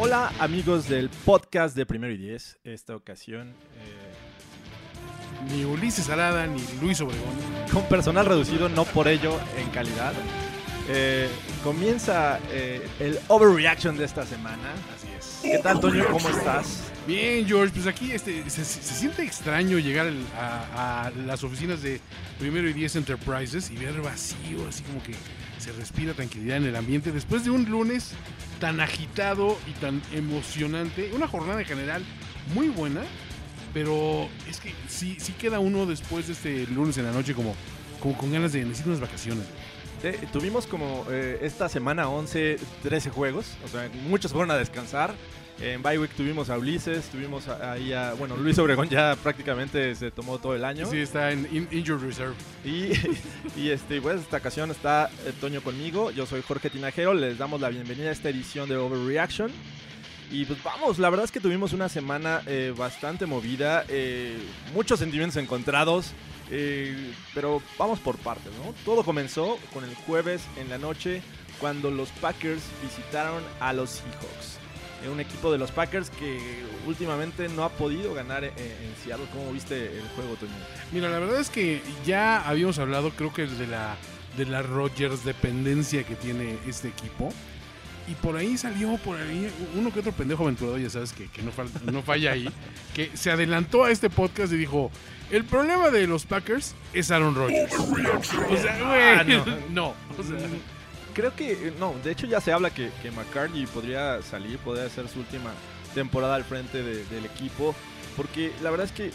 Hola amigos del podcast de Primero y Diez. Esta ocasión eh, Ni Ulises Arada ni Luis Obregón. con personal reducido, no por ello en calidad. Eh, comienza eh, el overreaction de esta semana. Así es. ¿Qué tal, Toño? ¿Cómo estás? Bien, George, pues aquí este, se, siente extraño llegar a, a las oficinas de Primero y Diez Enterprises y ver vacío, así como que se respira tranquilidad en el ambiente después de un lunes tan agitado y tan emocionante. Una jornada en general muy buena, pero es que sí, sí queda uno después de este lunes en la noche como, como con ganas de necesitar unas vacaciones. Eh, tuvimos como eh, esta semana 11, 13 juegos. O sea, muchos fueron a descansar. En bye week tuvimos a Ulises, tuvimos ahí a... Bueno, Luis Obregón ya prácticamente se tomó todo el año. Sí, está en in- Injured Reserve. Y, y este, pues esta ocasión está eh, Toño conmigo, yo soy Jorge Tinajero, les damos la bienvenida a esta edición de Overreaction. Y pues vamos, la verdad es que tuvimos una semana eh, bastante movida, eh, muchos sentimientos encontrados, eh, pero vamos por partes, ¿no? Todo comenzó con el jueves en la noche cuando los Packers visitaron a los Seahawks. Un equipo de los Packers que últimamente no ha podido ganar eh, en Seattle. ¿Cómo viste el juego, Toño? Mira, la verdad es que ya habíamos hablado, creo que de la, de la Rogers dependencia que tiene este equipo. Y por ahí salió, por ahí, uno que otro pendejo aventurado, ya sabes, que, que no, fal- no falla ahí, que se adelantó a este podcast y dijo, el problema de los Packers es Aaron Rodgers. O sea, güey, Ah, no. no. o sea, Mm, Creo que, eh, no, de hecho ya se habla que, que McCarthy podría salir, podría hacer su última temporada al frente de- del equipo, porque la verdad es que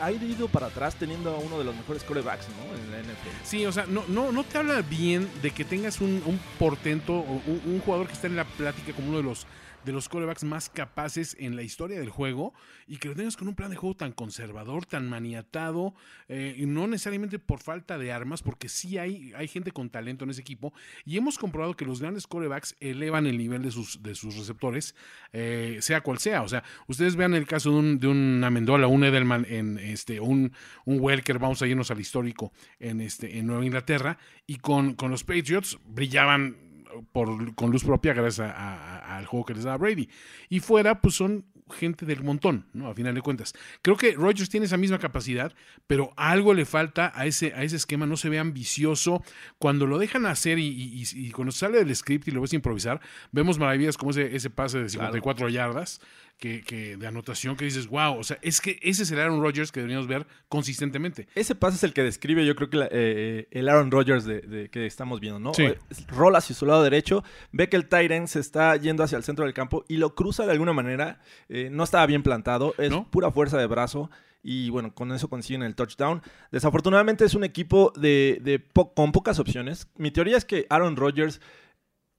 ha ido para atrás teniendo a uno de los mejores corebacks, ¿no? En la NFL. Sí, o sea, no, no, no te habla bien de que tengas un, portento un jugador que está en la plática como uno de los de los corebacks más capaces en la historia del juego y que lo tengas con un plan de juego tan conservador, tan maniatado, eh, no necesariamente por falta de armas, porque sí hay, hay gente con talento en ese equipo y hemos comprobado que los grandes corebacks elevan el nivel de sus, de sus receptores, eh, sea cual sea. O sea, ustedes vean el caso de un, de un Amendola, un Edelman, en este, un, un Welker, vamos a irnos al histórico en, este, en Nueva Inglaterra, y con, con los Patriots brillaban por, con luz propia gracias al juego que les daba Brady. Y fuera, pues son gente del montón, ¿no? A final de cuentas. Creo que Rodgers tiene esa misma capacidad, pero algo le falta a ese, a ese esquema, no se ve ambicioso. Cuando lo dejan hacer y, y- y- y cuando sale del script y lo ves improvisar, vemos maravillas como ese, ese pase de 54 yardas que, que de anotación que dices, wow, o sea, es que ese es el Aaron Rodgers que deberíamos ver consistentemente. Ese pase es el que describe, yo creo que la- eh, el Aaron Rodgers de, de- que estamos viendo, ¿no? Sí. Eh, Rola hacia su lado derecho, ve que el Tyrant se está yendo hacia el centro del campo y lo cruza de alguna manera. eh, no estaba bien plantado, es ¿No? pura fuerza de brazo. Y bueno, con eso consiguen el touchdown. Desafortunadamente es un equipo de, de po- con pocas opciones. Mi teoría es que Aaron Rodgers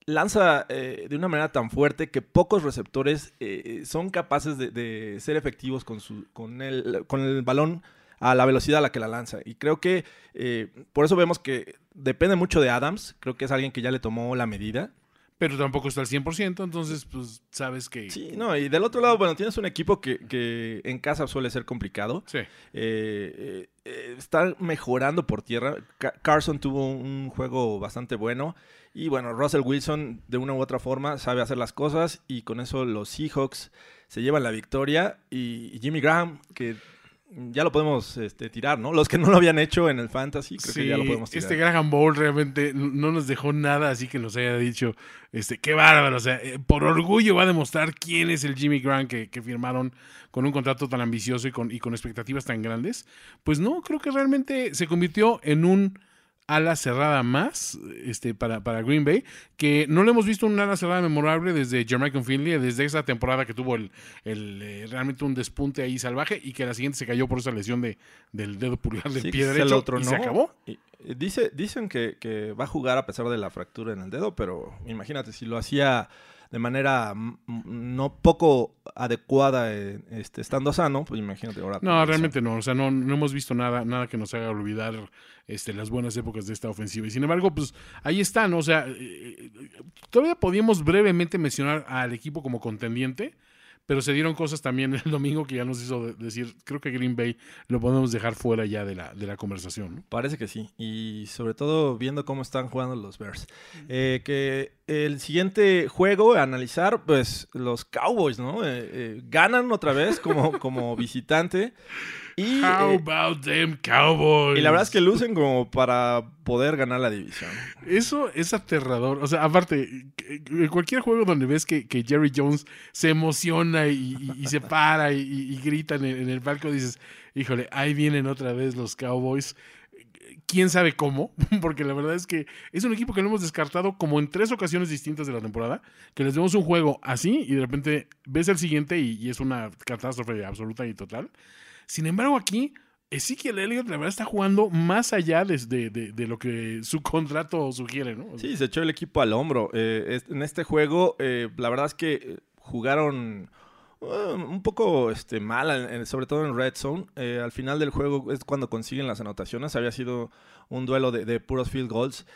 lanza eh, de una manera tan fuerte que pocos receptores eh, son capaces de, de ser efectivos con, su, con, el, con el balón a la velocidad a la que la lanza. Y creo que eh, por eso vemos que depende mucho de Adams. Creo que es alguien que ya le tomó la medida. Pero tampoco está al 100%, entonces, pues, sabes que... Sí, no, y del otro lado, bueno, tienes un equipo que, que en casa suele ser complicado. Sí. Eh, eh, eh, está mejorando por tierra. Ca- Carson tuvo un juego bastante bueno. Y bueno, Russell Wilson, de una u otra forma, sabe hacer las cosas. Y con eso los Seahawks se llevan la victoria. Y Jimmy Graham, que ya lo podemos este, tirar, ¿no? Los que no lo habían hecho en el Fantasy, creo que ya lo podemos tirar. este Graham Bowl realmente no nos dejó nada, así que nos haya dicho, este, qué bárbaro, o sea, eh, por orgullo va a demostrar quién es el Jimmy Grant que, que firmaron con un contrato tan ambicioso y con, y con expectativas tan grandes. Pues no, creo que realmente se convirtió en un ala cerrada más este, para, para Green Bay, que no le hemos visto un ala cerrada memorable desde Jermichael Finley, desde esa temporada que tuvo el, el, eh, realmente un despunte ahí salvaje y que la siguiente se cayó por esa lesión de, del dedo pulgar del Sí, pie derecho lo tronó. y se acabó. Y, eh, dice, dicen que, que va a jugar a pesar de la fractura en el dedo, pero imagínate, si lo hacía de manera no poco adecuada eh, este, estando sano, pues imagínate ahora. No, realmente no. O sea, no, no hemos visto nada, nada que nos haga olvidar este, las buenas épocas de esta ofensiva. Y sin embargo, pues ahí están. O sea, eh, todavía podíamos brevemente mencionar al equipo como contendiente pero se dieron cosas también el domingo que ya nos hizo decir, creo que Green Bay lo podemos dejar fuera ya de la, de la conversación. Parece que sí, y sobre todo viendo cómo están jugando los Bears. Eh, que el siguiente juego a analizar, pues los Cowboys, ¿no? Eh, eh, ganan otra vez como, como visitante. Y, How eh, about them Cowboys? Y la verdad es que lucen como para poder ganar la división. Eso es aterrador. O sea, aparte, cualquier juego donde ves que, Jerry Jones se emociona y, se para y, grita en el, en el palco, dices, híjole, ahí vienen otra vez los Cowboys quién sabe cómo, porque la verdad es que es un equipo que lo hemos descartado como en tres ocasiones distintas de la temporada, que les demos un juego así y de repente ves el siguiente y es una catástrofe absoluta y total. Sin embargo, aquí Ezekiel Elliott, la verdad, está jugando más allá de, de, lo que su contrato sugiere, ¿no? Sí, se echó el equipo al hombro. Eh, en este juego, eh, la verdad es que jugaron uh, un poco este, mal, sobre todo en Red Zone. Eh, al final del juego es cuando consiguen las anotaciones. Había sido un duelo de, puros field goals.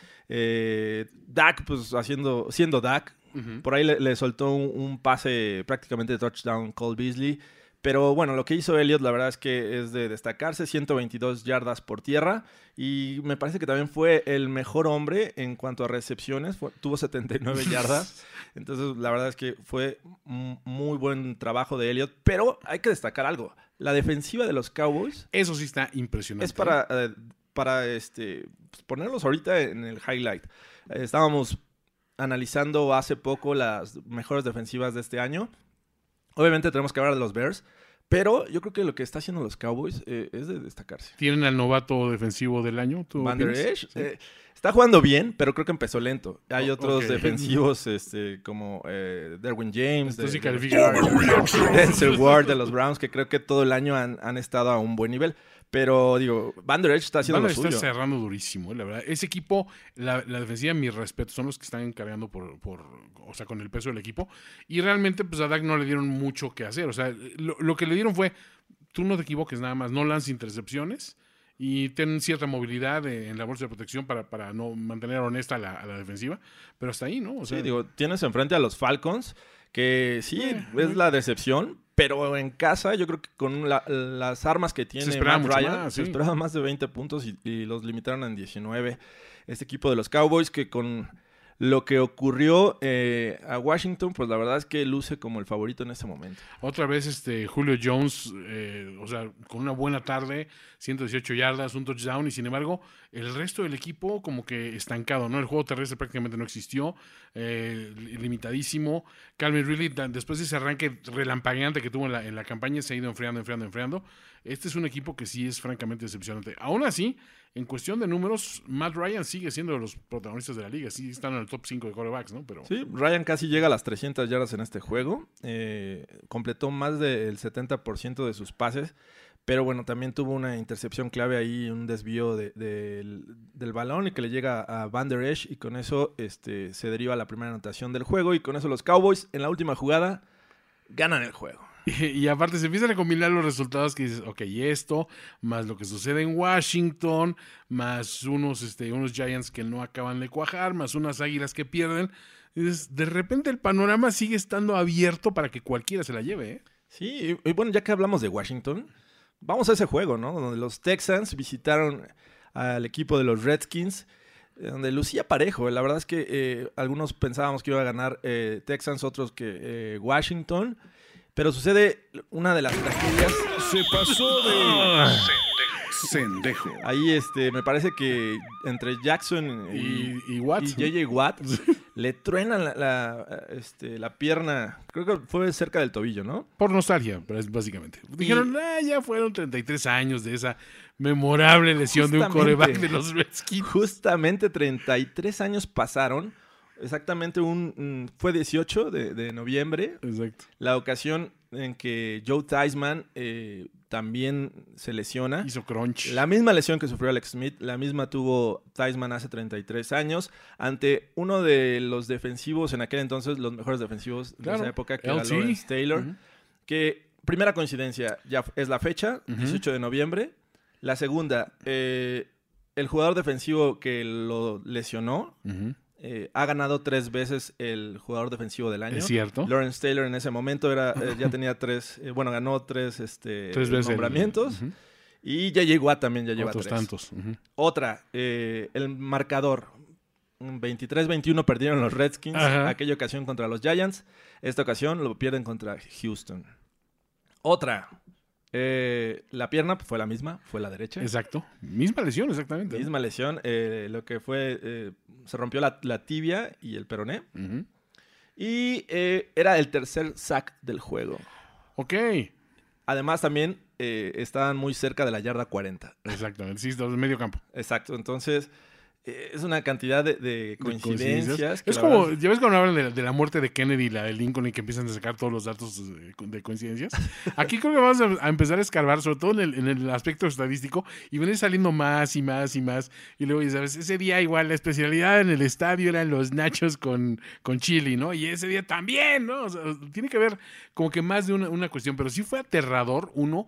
Dak, pues haciendo, siendo Dak, por ahí le, soltó un, un, pase prácticamente de touchdown Cole Beasley. Pero bueno, lo que hizo Elliot, la verdad es que es de destacarse, 122 yardas por tierra y me parece que también fue el mejor hombre en cuanto a recepciones, tuvo 79 yardas, entonces la verdad es que fue muy buen trabajo de Elliot, pero hay que destacar algo, la defensiva de los Cowboys. Eso sí está impresionante. Es para, eh, para este, pues, ponerlos ahorita en el highlight. estábamos analizando hace poco las mejores defensivas de este año Obviamente tenemos que hablar de los Bears, pero yo creo que lo que está haciendo los Cowboys eh, es de destacarse. ¿Tienen al novato defensivo del año? Van Der eh, está jugando bien, pero creo que empezó lento. Hay otros defensivos este, como eh, Derwin James, de, Denzel Ward de los Browns, que creo que todo el año han, han estado a un buen nivel. Pero digo, Van Der está haciendo Van lo está cerrando durísimo, eh, la verdad. Ese equipo, la, defensiva, mi respeto, son los que están encargando por, por, o sea, con el peso del equipo. Y realmente, pues a Dak no le dieron mucho que hacer. O sea, lo, que le dieron fue, tú no te equivoques nada más, no lances intercepciones y ten cierta movilidad en la bolsa de protección para, para no mantener honesta la, a la defensiva. Pero hasta ahí, ¿no? O sea, sí, digo, tienes enfrente a los Falcons, que sí, eh, es la decepción, pero en casa, yo creo que con las armas que tiene Matt Ryan, se esperaba más de 20 puntos y, los limitaron en 19. Este equipo de los Cowboys que con lo que ocurrió eh, a Washington, pues la verdad es que luce como el favorito en este momento. Otra vez este Julio Jones, eh, o sea, con una buena tarde, 118 yardas, un touchdown, y sin embargo, el resto del equipo como que estancado, ¿no? El juego terrestre prácticamente no existió, eh, limitadísimo. Calvin Ridley, después de ese arranque relampagueante que tuvo en la, en la campaña, se ha ido enfriando, enfriando, enfriando. Este es un equipo que sí es francamente decepcionante. Aún así, en cuestión de números, Matt Ryan sigue siendo de los protagonistas de la liga. Sí están en el top 5 de quarterbacks, ¿no? Pero... Sí, Ryan casi llega a las 300 yardas en este juego. Eh, completó más del 70% de sus pases. Pero bueno, también tuvo una intercepción clave ahí, un desvío del, balón y que le llega a Van Der Esch y con eso este, se deriva la primera anotación del juego y con eso los Cowboys en la última jugada ganan el juego. Y, aparte se empiezan a combinar los resultados que dices, ok, esto, más lo que sucede en Washington, más unos, este, unos Giants que no acaban de cuajar, más unas águilas que pierden. de repente el panorama sigue estando abierto para que cualquiera se la lleve. ¿eh? Sí, y bueno, ya que hablamos de Washington, vamos a ese juego, ¿no? Donde los Texans visitaron al equipo de los Redskins eh, donde lucía parejo. La verdad es que eh, algunos pensábamos que iba a ganar Texans, otros que Washington. Pero sucede una de las tragedias. Se pasó de. Sendejo. Ahí este, me parece que entre Jackson y, y, JJ Watt le truenan la, este, la pierna. Creo que fue cerca del tobillo, ¿no? Por nostalgia, básicamente. Dijeron, ah, ya fueron 33 años de esa memorable lesión de un coreback de los Redskins. Justamente 33 años pasaron exactamente un... Fue 18 de, noviembre. Exacto. La ocasión en que Joe Theismann eh, también se lesiona. Hizo crunch. La misma lesión que sufrió Alex Smith, la misma tuvo Theismann hace 33 años ante uno de los defensivos en aquel entonces, los mejores defensivos de esa época, que era Lawrence Taylor. Que, primera coincidencia, ya es la fecha, 18 de noviembre. La segunda, eh, el jugador defensivo que lo lesionó eh, ha ganado tres veces el jugador defensivo del año. Es cierto. Lawrence Taylor en ese momento era, eh, ya tenía tres, bueno, ganó tres, este, nombramientos. Y ya llegó a también ya lleva Otros tres. tantos. Otra, el marcador. 23-21 perdieron los Redskins aquella ocasión contra los Giants. Esta ocasión lo pierden contra Houston. Otra, eh, la pierna fue la misma, fue la derecha. Exacto. Misma lesión, exactamente. Misma lesión. Eh, lo que fue, eh, se rompió la, tibia y el peroné. Y era el tercer sack del juego. Ok. Además, también estaban muy cerca de la yarda 40. Exactamente, sí, medio campo. Exacto. Entonces, es una cantidad de, coincidencias. es como, ¿ya ves cuando hablan de, la muerte de Kennedy y la de Lincoln y que empiezan a sacar todos los datos de, coincidencias? Aquí creo que vamos a, empezar a escarbar, sobre todo en el, aspecto estadístico, y venir saliendo más y más y más. Y luego, ¿sabes? Ese día igual la especialidad en el estadio eran los nachos con, con chili, ¿no? Y ese día también, ¿no? tiene que ver como que más de una, una cuestión, pero sí fue aterrador, uno,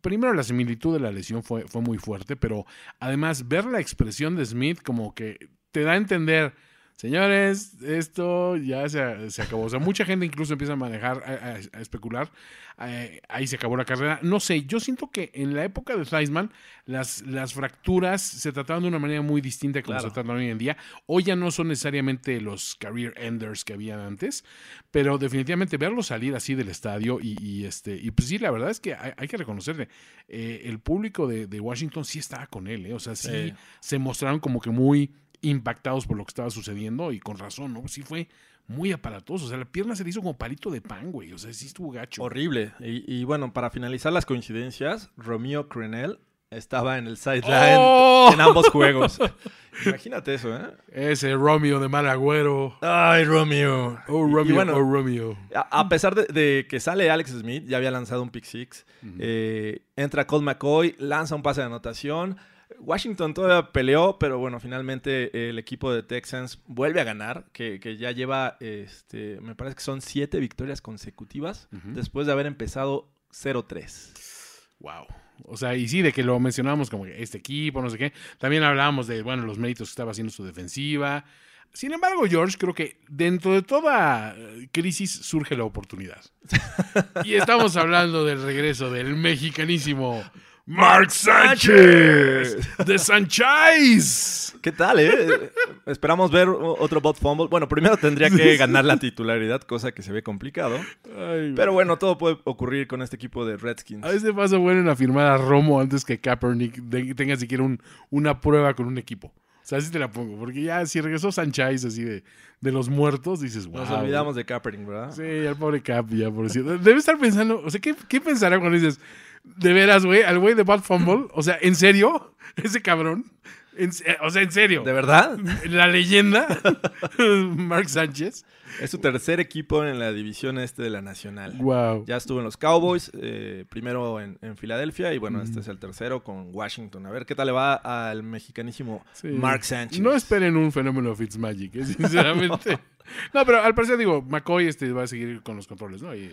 primero la similitud de la lesión fue, fue muy fuerte, pero además ver la expresión de Smith como que te da a entender señores, esto ya se, se, acabó. O sea, mucha gente incluso empieza a manejar, a, especular. Eh, ahí se acabó la carrera. No sé, yo siento que en la época de Theismann las, las fracturas se trataban de una manera muy distinta como se tratan hoy en día. Hoy ya no son necesariamente los career enders que habían antes, pero definitivamente verlo salir así del estadio y, este, y pues sí, la verdad es que hay, que reconocerle, eh, el público de, Washington sí estaba con él, eh. o sea, sí se mostraron como que muy impactados por lo que estaba sucediendo y con razón, ¿no? Sí fue muy aparatoso. O sea, la pierna se le hizo como palito de pan, güey. O sea, sí estuvo gacho. Horrible. Y, bueno, para finalizar las coincidencias, Romeo Crenel estaba en el sideline ¡Oh! en ambos juegos. Imagínate eso, ¿eh? Ese Romeo de mal agüero. Ay, Romeo. Oh, Romeo, oh, Romeo. A, pesar de, que sale Alex Smith, ya había lanzado un pick six, eh, entra Colt McCoy, lanza un pase de anotación Washington todavía peleó, pero bueno, finalmente el equipo de Texans vuelve a ganar, que, ya lleva, este, me parece que son siete victorias consecutivas después de haber empezado 0-3. Wow. O sea, y sí, de que lo mencionábamos como que este equipo, no sé qué. También hablábamos de, bueno, los méritos que estaba haciendo su defensiva. Sin embargo, George, creo que dentro de toda crisis surge la oportunidad. y estamos hablando del regreso del mexicanísimo Mark Sánchez de Sanchez. ¿Qué tal, eh? Esperamos ver otro bot fumble. Bueno, primero tendría que ganar la titularidad, cosa que se ve complicado. pero bueno, todo puede ocurrir con este equipo de Redskins. A veces pasa bueno en afirmar a Romo antes que Kaepernick tenga siquiera una prueba con un equipo. O sea, así te la pongo. Porque ya si regresó Sanchez así de, de los muertos, dices, wow. Nos olvidamos de Kaepernick, ¿verdad? Sí, el pobre Cap, ya por decir. Debe estar pensando, o sea, ¿qué, qué pensará cuando dices de veras, güey, al güey de Bad Fumble. O sea, ¿en serio? Ese cabrón. O sea, en serio. ¿De verdad? La leyenda, Mark Sánchez. Es su tercer equipo en la división este de la Nacional. Wow. Ya estuvo en los Cowboys, eh, primero en, Filadelfia y bueno, este es el tercero con Washington. A ver qué tal le va al mexicanísimo Mark Sánchez. No esperen un fenómeno Fitzmagic, ¿eh? sinceramente. No, pero al parecer, digo, McCoy este, va a seguir con los controles, ¿no? Sí,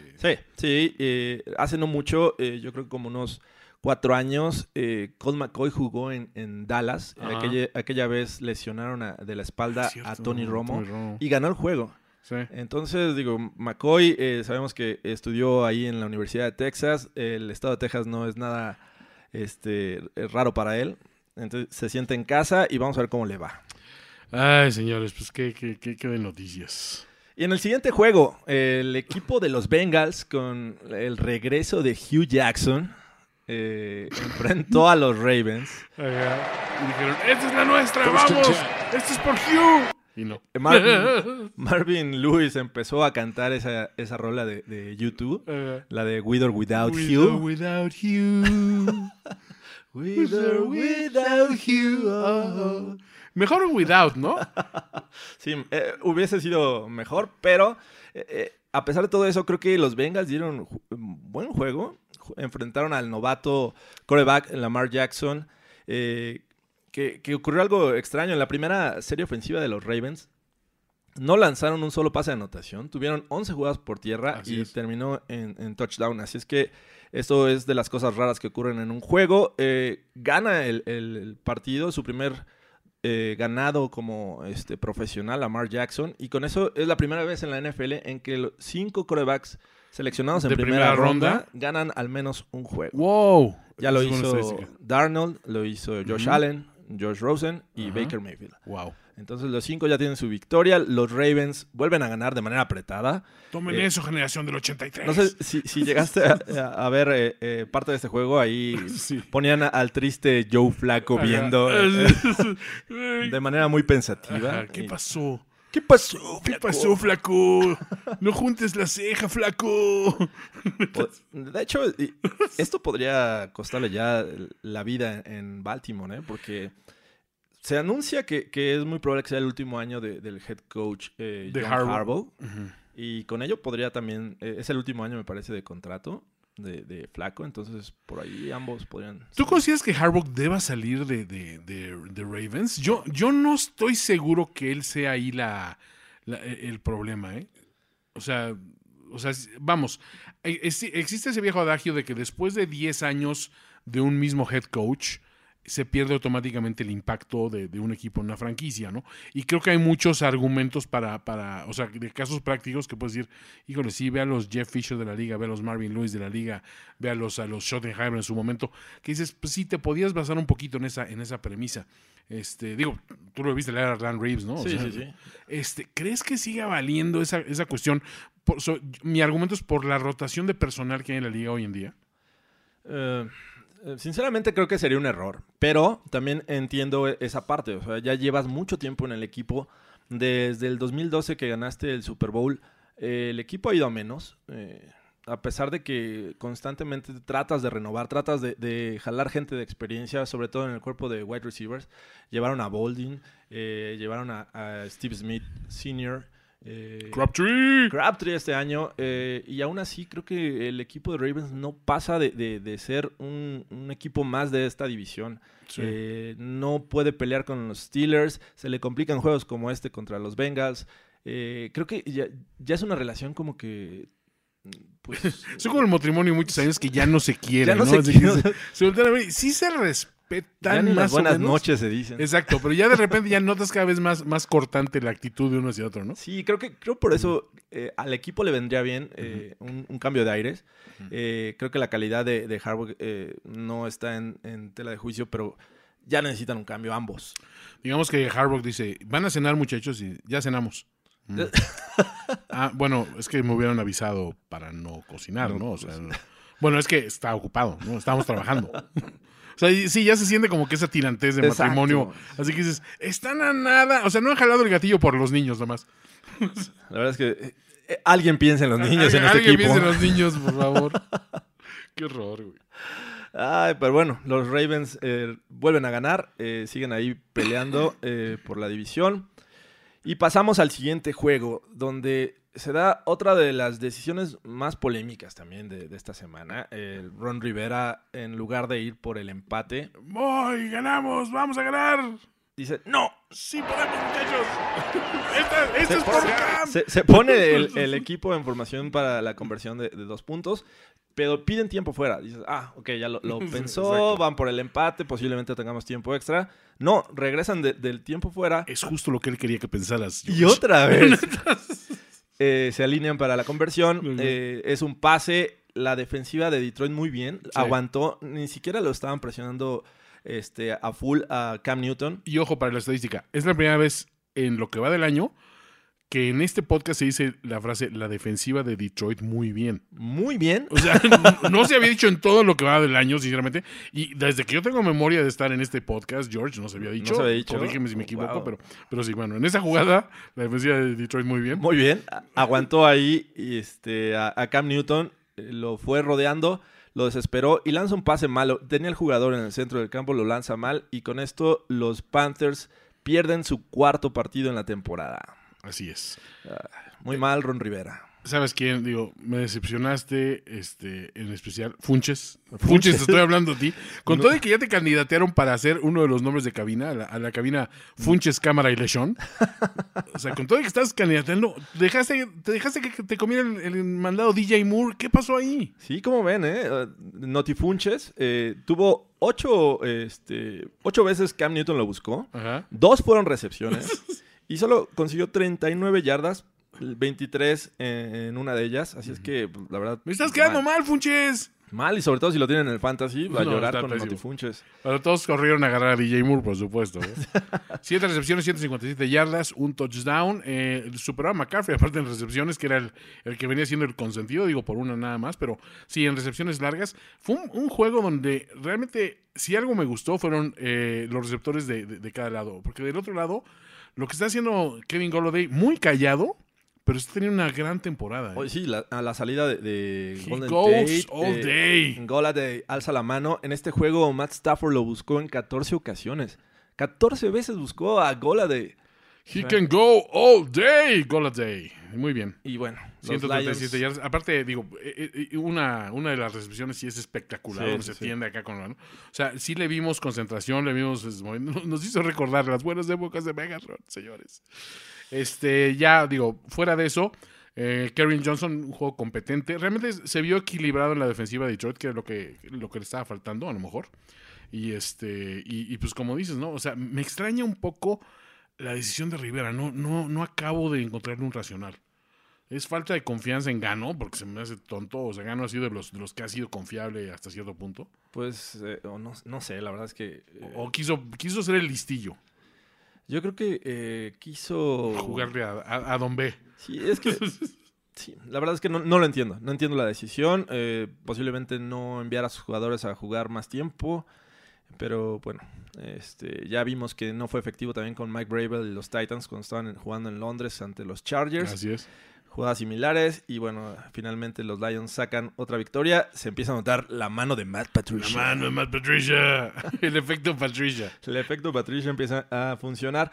sí. Eh, hace no mucho, eh, yo creo que como unos cuatro años, eh, Colt McCoy jugó en, Dallas. Aquella, vez lesionaron de la espalda a Tony Romo, y ganó el juego. Sí. Entonces, digo, McCoy, eh, sabemos que estudió ahí en la Universidad de Texas. El estado de Texas no es nada este, raro para él. Entonces, se siente en casa y vamos a ver cómo le va. Ay, señores, pues qué, qué, qué, de noticias. Y en el siguiente juego, el equipo de los Bengals, con el regreso de Hugh Jackson, eh, enfrentó a los Ravens. y dijeron, esta es la nuestra, vamos, esto es por Hugh. Y no. Eh, Marvin Lewis empezó a cantar esa, esa rola de, YouTube, la de With or Without Hugh. Without Hugh. With or Without Hugh. Oh. Mejor without, ¿no? sí, eh, hubiese sido mejor, pero eh, eh, a pesar de todo eso, creo que los Bengals dieron un buen juego. Enfrentaron al novato coreback Lamar Jackson. que, que ocurrió algo extraño. En la primera serie ofensiva de los Ravens, no lanzaron un solo pase de anotación. Tuvieron 11 jugadas por tierra y terminó en, touchdown. Así es que esto es de las cosas raras que ocurren en un juego. Eh, gana el, partido, su primer eh, ganado como este, profesional, Lamar Jackson. Y con eso es la primera vez en la NFL en que los cinco corebacks seleccionados en primera, ronda, ganan al menos un juego. ¡Wow! Ya lo hizo Darnold, lo hizo Josh Allen, Josh Rosen y Baker Mayfield. ¡Wow! Entonces los cinco ya tienen su victoria. Los Ravens vuelven a ganar de manera apretada. Tomen eh, eso, generación del 83. No sé si, llegaste a, ver eh, eh, parte de este juego. Ahí ponían al triste Joe Flaco viendo de manera muy pensativa. ¿Qué pasó? ¿Qué pasó, flaco? ¿Qué pasó, flaco? No juntes la ceja, flaco. De hecho, esto podría costarle ya la vida en Baltimore, ¿eh? Porque se anuncia que, es muy probable que sea el último año del head coach eh, de John Y con ello podría también, eh, es el último año me parece de contrato de, Flaco, entonces por ahí ambos podrían... ¿Tú consideras que Harbaugh deba salir de, Ravens? Yo, yo no estoy seguro que él sea ahí la, e, el problema, ¿eh? O sea, o sea, vamos, e, existe ese viejo adagio de que después de 10 años de un mismo head coach, se pierde automáticamente el impacto de, un equipo en una franquicia, ¿no? Y creo que hay muchos argumentos para, para, o sea, de casos prácticos que puedes decir, híjole, sí, ve a los Jeff Fisher de la liga, ve a los Marvin Lewis de la liga, ve a los, a los Schottenheimer en su momento, que dices, pues sí, te podías basar un poquito en esa, en esa premisa. Este, digo, tú lo viste leer a Dan Reeves, ¿no? sí, sí, sí. Este, ¿Crees que siga valiendo esa, esa cuestión? mi argumento es por la rotación de personal que hay en la liga hoy en día. Eh, sinceramente creo que sería un error, pero también entiendo e-, esa parte. O sea, ya llevas mucho tiempo en el equipo. Desde el 2012 que ganaste el Super Bowl, eh, el equipo ha ido a menos. Eh, a pesar de que constantemente tratas de renovar, tratas de, jalar gente de experiencia, sobre todo en el cuerpo de wide receivers. Llevaron a Bolding, llevaron a, a, Steve Smith Sr., eh, Crabtree. Crabtree este año. Eh, y aún así creo que el equipo de Ravens no pasa de, ser un, equipo más de esta división. Eh, no puede pelear con los Steelers. Se le complican juegos como este contra los Bengals. Creo que ya, es una relación como que pues, Son como el matrimonio muchos años que ya no se quieren, ¿no? Se, se, sí se respetan respetan más buenas noches se dicen. Exacto, pero ya de repente ya notas cada vez más, más cortante la actitud de uno hacia otro, ¿no? Sí, creo que creo por eso eh, al equipo le vendría bien eh, un, cambio de aires. Eh, creo que la calidad de, de Harbaugh no está en, tela de juicio, pero ya necesitan un cambio ambos. Digamos que Harbaugh dice, van a cenar muchachos y ya cenamos. Mm. ah, bueno, es que me hubieran avisado para no cocinar, ¿no? O sea, pues. bueno, es que está ocupado, ¿no? Estamos trabajando. O sea, sí, ya se siente como que esa tirantez de matrimonio. Así que dices, están a nada. O sea, no han jalado el gatillo por los niños nomás. La verdad es que eh, eh, alguien piensa en los niños en este equipo. Alguien piensa en los niños, por favor. Qué horror, güey. Ay, pero bueno, los Ravens eh, vuelven a ganar, siguen ahí peleando por la división. Y pasamos al siguiente juego, donde se da otra de las decisiones más polémicas también de, esta semana. El Ron Rivera, en lugar de ir por el empate. ¡Voy! ¡Ganamos! ¡Vamos a ganar! Dice, ¡No! ¡Sí podemos, muchachos! ¡Esto, es por se, se, pone el, equipo en formación para la conversión de, dos puntos, pero piden tiempo fuera. Dices, ah, ok, ya lo, pensó, van por el empate, posiblemente tengamos tiempo extra. No, regresan del tiempo fuera. Es justo lo que él quería que pensaras. Y otra vez. Eh, se alinean para la conversión. Eh, es un pase. La defensiva de Detroit muy bien. Aguantó. Ni siquiera lo estaban presionando este, a full a Cam Newton. Y ojo para la estadística. Es la primera vez en lo que va del año que en este podcast se dice la frase la defensiva de Detroit muy bien. Muy bien. O sea, no, se había dicho en todo lo que va del año, sinceramente. Y desde que yo tengo memoria de estar en este podcast, George, no se había dicho. No se había dicho. Corrígeme si me equivoco, pero, pero sí, bueno, en esa jugada, la defensiva de Detroit muy bien. Muy bien. Aguantó ahí este, a, Cam Newton, eh, lo fue rodeando lo desesperó y lanza un pase malo. Tenía el jugador en el centro del campo, lo lanza mal y con esto los Panthers pierden su cuarto partido en la temporada. Así es. Ah, muy mal, Ron Rivera. ¿Sabes quién? Digo, me decepcionaste, este, en especial, Funches. Funches, te estoy hablando a ti. Con todo y que ya te candidatearon para hacer uno de los nombres de cabina, a la, cabina Funches, Cámara y Lechón. o sea, con todo y que estás candidateando, dejaste, te dejaste que te comiera el, mandado DJ Moore. ¿Qué pasó ahí? Sí, como ven, ¿eh? Uh, Notifunches eh, tuvo ocho, este, ocho veces Cam Newton lo buscó. Dos fueron recepciones. y solo consiguió 39 yardas 23 en una de ellas. Así es que, pues, la verdad. ¡Me estás quedando mal, Funches! Mal, y sobre todo si lo tienen en el fantasy, va a llorar con los Funches. Pero todos corrieron a agarrar a DJ Moore, por supuesto. ¿eh? Siete recepciones, 157 yardas, un touchdown. Eh, superó a McCaffrey, aparte en recepciones, que era el, que venía siendo el consentido, digo, por una nada más. Pero sí, en recepciones largas. Fue un, juego donde realmente, si algo me gustó, fueron eh, los receptores de, de, cada lado. Porque del otro lado, lo que está haciendo Kevin Golladay, muy callado pero está teniendo una gran temporada. ¿eh? sí, a la salida de, de Golden goes all day. Gola alza la mano. En este juego, Matt Stafford lo buscó en 14 ocasiones. 14 veces buscó a Goladay. He can go all day, Goladay. Muy bien. Y bueno, 137 yardas. Aparte, digo, eh, eh, una, una de las recepciones sí es espectacular, donde se tiende acá con la. O sea, sí le vimos concentración, le vimos. Nos hizo recordar las buenas épocas de Megatron, señores. Este, ya digo, fuera de eso, eh, Kevin Johnson, un juego competente. Realmente se vio equilibrado en la defensiva de Detroit, que era lo que, lo que le estaba faltando, a lo mejor. Y este, y, pues como dices, ¿no? O sea, me extraña un poco la decisión de Rivera. No, no, no acabo de encontrarle un racional. Es falta de confianza en Gano, porque se me hace tonto. O sea, Gano ha sido de los, de los que ha sido confiable hasta cierto punto. Pues, eh, no, no, sé, la verdad es que. O, quiso, quiso ser el listillo. Yo creo que eh, quiso... Jugarle a, Don B. Sí, es que... sí, la verdad es que no, lo entiendo. No entiendo la decisión. Eh, posiblemente no enviar a sus jugadores a jugar más tiempo. Pero bueno, este, ya vimos que no fue efectivo también con Mike Bravel y los Titans cuando estaban jugando en Londres ante los Chargers. Así es jugadas similares y bueno, finalmente los Lions sacan otra victoria. Se empieza a notar la mano de Matt Patricia. La mano de Matt Patricia. El efecto Patricia. El efecto Patricia empieza a funcionar.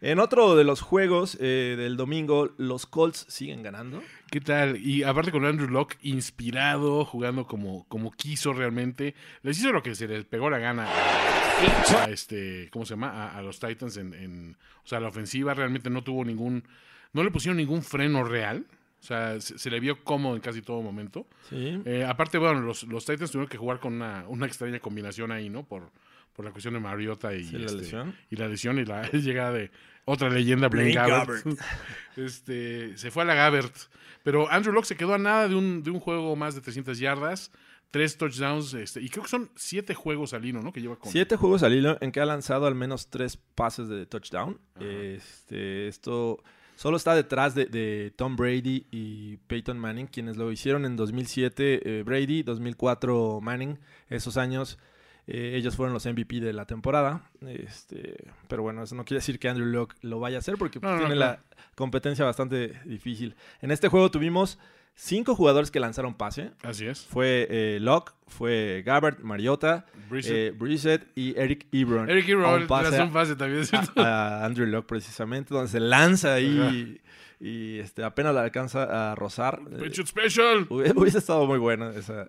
En otro de los juegos eh, del domingo, los Colts siguen ganando. ¿Qué tal? Y aparte con Andrew Locke inspirado, jugando como, como quiso realmente. Les hizo lo que se les pegó la gana a, este, ¿cómo se llama? A, los Titans en, en, o sea, la ofensiva realmente no tuvo ningún no le pusieron ningún freno real. O sea, se, le vio cómodo en casi todo momento. Sí. Eh, aparte, bueno, los, los, Titans tuvieron que jugar con una, una extraña combinación ahí, ¿no? Por, por la cuestión de Mariota y, la este, lesión. y la lesión y la llegada de otra leyenda, Blaine, Gabbert. este, se fue a la Gabbert. Pero Andrew Locke se quedó a nada de un, de un juego más de 300 yardas tres touchdowns, este, y creo que son siete juegos al hilo, ¿no? Que lleva con... Siete juegos al hilo en que ha lanzado al menos tres pases de touchdown. Este, esto Solo está detrás de, Tom Brady y Peyton Manning, quienes lo hicieron en 2007 eh, Brady, 2004 Manning. Esos años eh, ellos fueron los MVP de la temporada. Este, pero bueno, eso no quiere decir que Andrew Locke lo vaya a hacer porque tiene la competencia bastante difícil. En este juego tuvimos cinco jugadores que lanzaron pase. Así es. Fue eh, Locke, fue Gabbard, Mariota, Brissett, eh, y Eric Ebron. Eric Ebron lanzó un pase también, A, Andrew Locke precisamente, donde se lanza ahí y, este, apenas le alcanza a rozar. Eh, special. Hubiese estado muy bueno esa,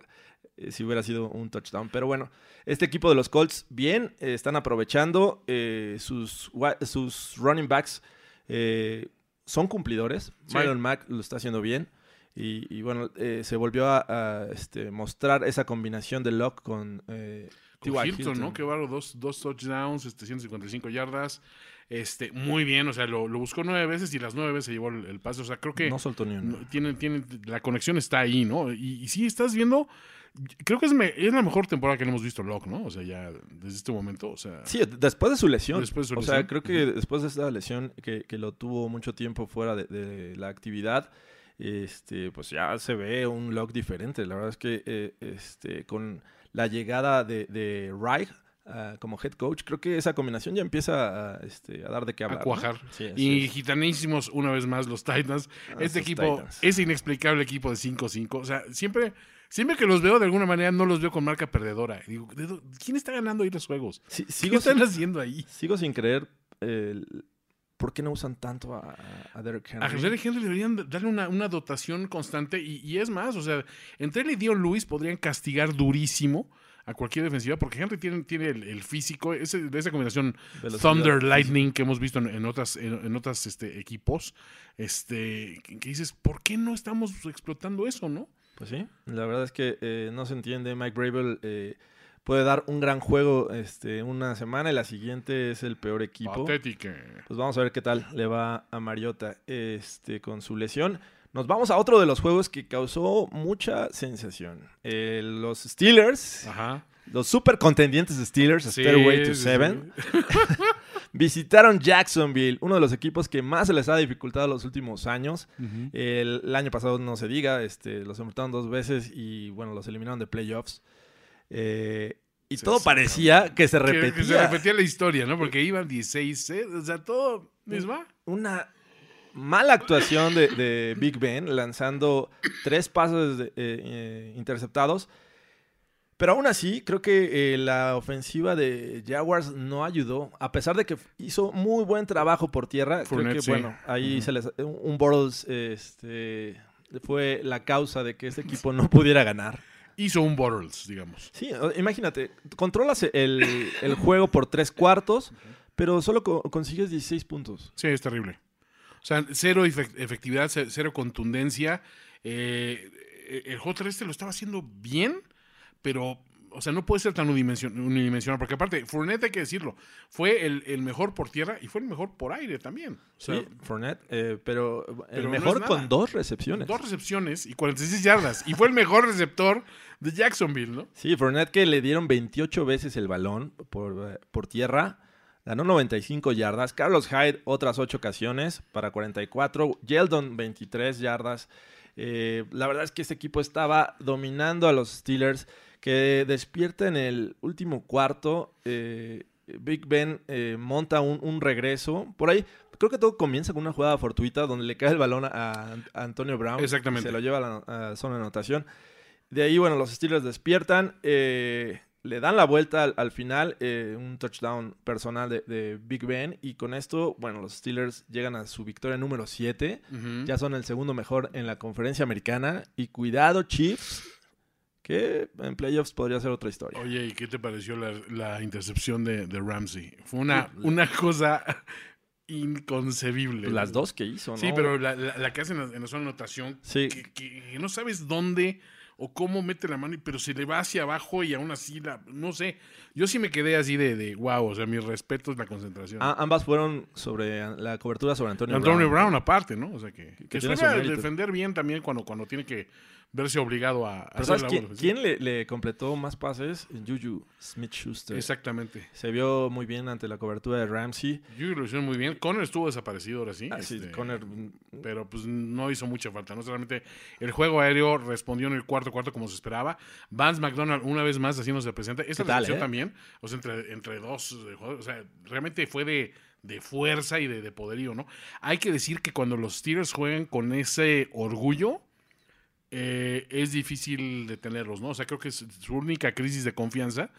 eh, si hubiera sido un touchdown. Pero bueno, este equipo de los Colts, bien, están aprovechando sus, sus running backs. son cumplidores. Marlon Mack lo está haciendo bien. Y, bueno, eh, se volvió a, este, mostrar esa combinación de Locke con, eh, Hilton, ¿no? Que barro, dos, dos touchdowns, este, 155 yardas. Este, muy bien, o sea, lo, buscó nueve veces y las nueve veces se llevó el, paso. O sea, creo que. No soltó ni uno. Tiene, tiene, la conexión está ahí, ¿no? Y, y sí, estás viendo. Creo que es, es, la mejor temporada que hemos visto Locke, ¿no? O sea, ya desde este momento, o sea... Sí, después de su lesión. Después de su o sea, creo que después de esa lesión que, que, lo tuvo mucho tiempo fuera de, de la actividad, este, pues ya se ve un lock diferente. La verdad es que eh, este, con la llegada de, de Reich ah, como head coach, creo que esa combinación ya empieza a, este, a dar de qué hablar. A cuajar. y gitanísimos una vez más los Titans. Ah, este equipo, es inexplicable equipo de 5-5. O sea, siempre... Siempre que los veo, de alguna manera, no los veo con marca perdedora. Digo, ¿quién está ganando ahí los juegos? ¿Qué están haciendo ahí? Sigo sin creer ¿Por qué no usan tanto a, a Derek Henry? A Derek Henry deberían darle una, dotación constante y, es más, o sea, entre él y Dion Lewis podrían castigar durísimo a cualquier defensiva porque Henry tiene, tiene el, físico, ese, de esa combinación Thunder Lightning que hemos visto en, otras, en, otras este, equipos, este, que, dices, ¿por qué no estamos explotando eso, no? Pues sí, la verdad es que eh, no se entiende. Mike Bravel eh, puede dar un gran juego este, una semana y la siguiente es el peor equipo. Patética. Pues vamos a ver qué tal le va a Mariota este, con su lesión. Nos vamos a otro de los juegos que causó mucha sensación. Eh, los Steelers, los super contendientes Steelers, Stairway to Seven, visitaron Jacksonville, uno de los equipos que más se les ha dificultado los últimos años. el, año pasado no se diga, este, los enfrentaron dos veces y bueno, los eliminaron de playoffs. Eh, y todo parecía que se repetía. Que, se repetía la historia, ¿no? Porque iban 16, ¿eh? o sea, todo misma. Una mala actuación de, Big Ben, lanzando tres pasos eh, interceptados. Pero aún así, creo que la ofensiva de Jaguars no ayudó. A pesar de que hizo muy buen trabajo por tierra, creo que, bueno, ahí se les. Un Bortles este, fue la causa de que este equipo no pudiera ganar hizo un Bortles, digamos. Sí, imagínate, controlas el, juego por tres cuartos, pero solo consigues 16 puntos. Sí, es terrible. O sea, cero efectividad, cero contundencia. Eh, el juego terrestre lo estaba haciendo bien, pero o sea, no puede ser tan unidimensional, porque aparte, Fournette, hay que decirlo, fue el, mejor por tierra y fue el mejor por aire también. sí, Fournette, eh, pero, el mejor con dos recepciones. Dos recepciones y 46 yardas. y fue el mejor receptor de Jacksonville, ¿no? Sí, Fournette que le dieron 28 veces el balón por, por tierra. Ganó 95 yardas. Carlos Hyde otras 8 ocasiones para 44. Yeldon 23 yardas. Eh, la verdad es que este equipo estaba dominando a los Steelers que despierta en el último cuarto. Eh, Big Ben eh, monta un, regreso. Por ahí, creo que todo comienza con una jugada fortuita donde le cae el balón a, Antonio Brown. Exactamente. Se lo lleva a la zona de anotación. De ahí, bueno, los Steelers despiertan. Eh, le dan la vuelta al, final, un touchdown personal de, Big Ben. Y con esto, bueno, los Steelers llegan a su victoria número 7. Ya son el segundo mejor en la conferencia americana. Y cuidado, Chiefs, que en playoffs podría ser otra historia. Oye, ¿y qué te pareció la, intercepción de, Ramsey? Fue una, una cosa inconcebible. Las dos que hizo, ¿no? Sí, pero la, que hace en la, zona anotación, que, que, no sabes dónde o cómo mete la mano, pero se le va hacia abajo y aún así, la, no sé. Yo sí me quedé así de, de wow, o sea, mi respeto es la concentración. ambas fueron sobre la cobertura sobre Antonio, Brown. Antonio Brown, aparte, ¿no? O sea, que, que, que defender bien también cuando, cuando tiene que verse obligado a, hacer quién, quién le, completó más pases? Juju Smith-Schuster. Exactamente. Se vio muy bien ante la cobertura de Ramsey. Juju lo hizo muy bien. Conner estuvo desaparecido ahora sí. Ah, este, Conner... Pero pues no hizo mucha falta. No solamente el juego aéreo respondió en el cuarto cuarto como se esperaba. Vance McDonald una vez más haciéndose presente. Esta recepción eh? también, o sea, entre, entre dos eh, o sea, realmente fue de de fuerza y de, de, poderío, ¿no? Hay que decir que cuando los Steelers juegan con ese orgullo, eh, es difícil detenerlos, ¿no? O sea, creo que su única crisis de confianza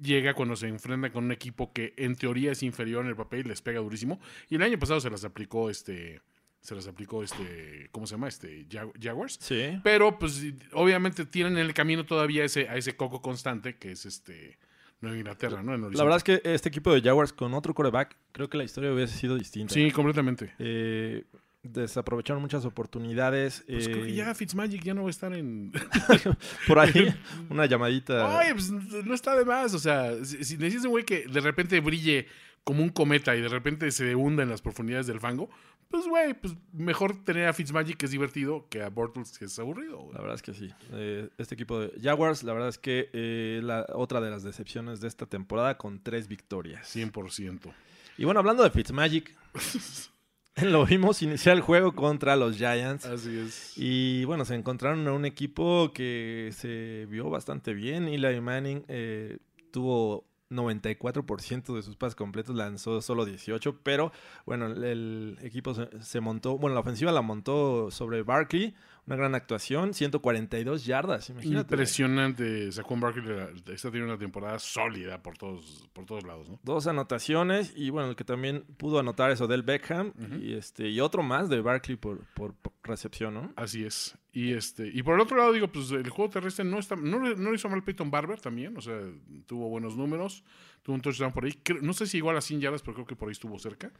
llega cuando se enfrenta con un equipo que en teoría es inferior en el papel y les pega durísimo. Y el año pasado se las aplicó este se las aplicó este, ¿cómo se llama? Este Jaguars. Sí. Pero pues obviamente tienen en el camino todavía ese, a ese coco constante que es este Nueva Inglaterra, ¿no? la verdad es que este equipo de Jaguars con otro coreback, creo que la historia hubiese sido distinta. Sí, completamente. Eh, desaprovecharon muchas oportunidades. Pues creo que eh, ya Fitzmagic ya no va a estar en. Por ahí, una llamadita. Oye, pues no está de más. O sea, si, necesitas un güey que de repente brille como un cometa y de repente se hunda en las profundidades del fango, pues güey, pues mejor tener a Fitzmagic que es divertido que a Bortles que es aburrido. La verdad es que sí. Eh, este equipo de Jaguars, la verdad es que eh, la otra de las decepciones de esta temporada con tres victorias. 100%. Y bueno, hablando de Fitzmagic. Lo vimos iniciar el juego contra los Giants. Así es. Y bueno, se encontraron a un equipo que se vio bastante bien. Eli Manning eh, tuvo 94% de sus pases completos, lanzó solo 18, pero bueno, el, equipo se, montó, bueno, la ofensiva la montó sobre Barkley, una gran actuación, 142 yardas, imagínate. Impresionante. Saquon Barkley está teniendo una temporada sólida por todos, por todos lados, ¿no? Dos anotaciones y bueno, el que también pudo anotar es Odell Beckham y este y otro más de Barkley por, por, recepción, ¿no? Así es. Y este y por el otro lado digo, pues el juego terrestre no está no, no lo hizo mal Peyton Barber también, o sea, tuvo buenos números, tuvo un touchdown por ahí. No sé si igual a 100 yardas, pero creo que por ahí estuvo cerca.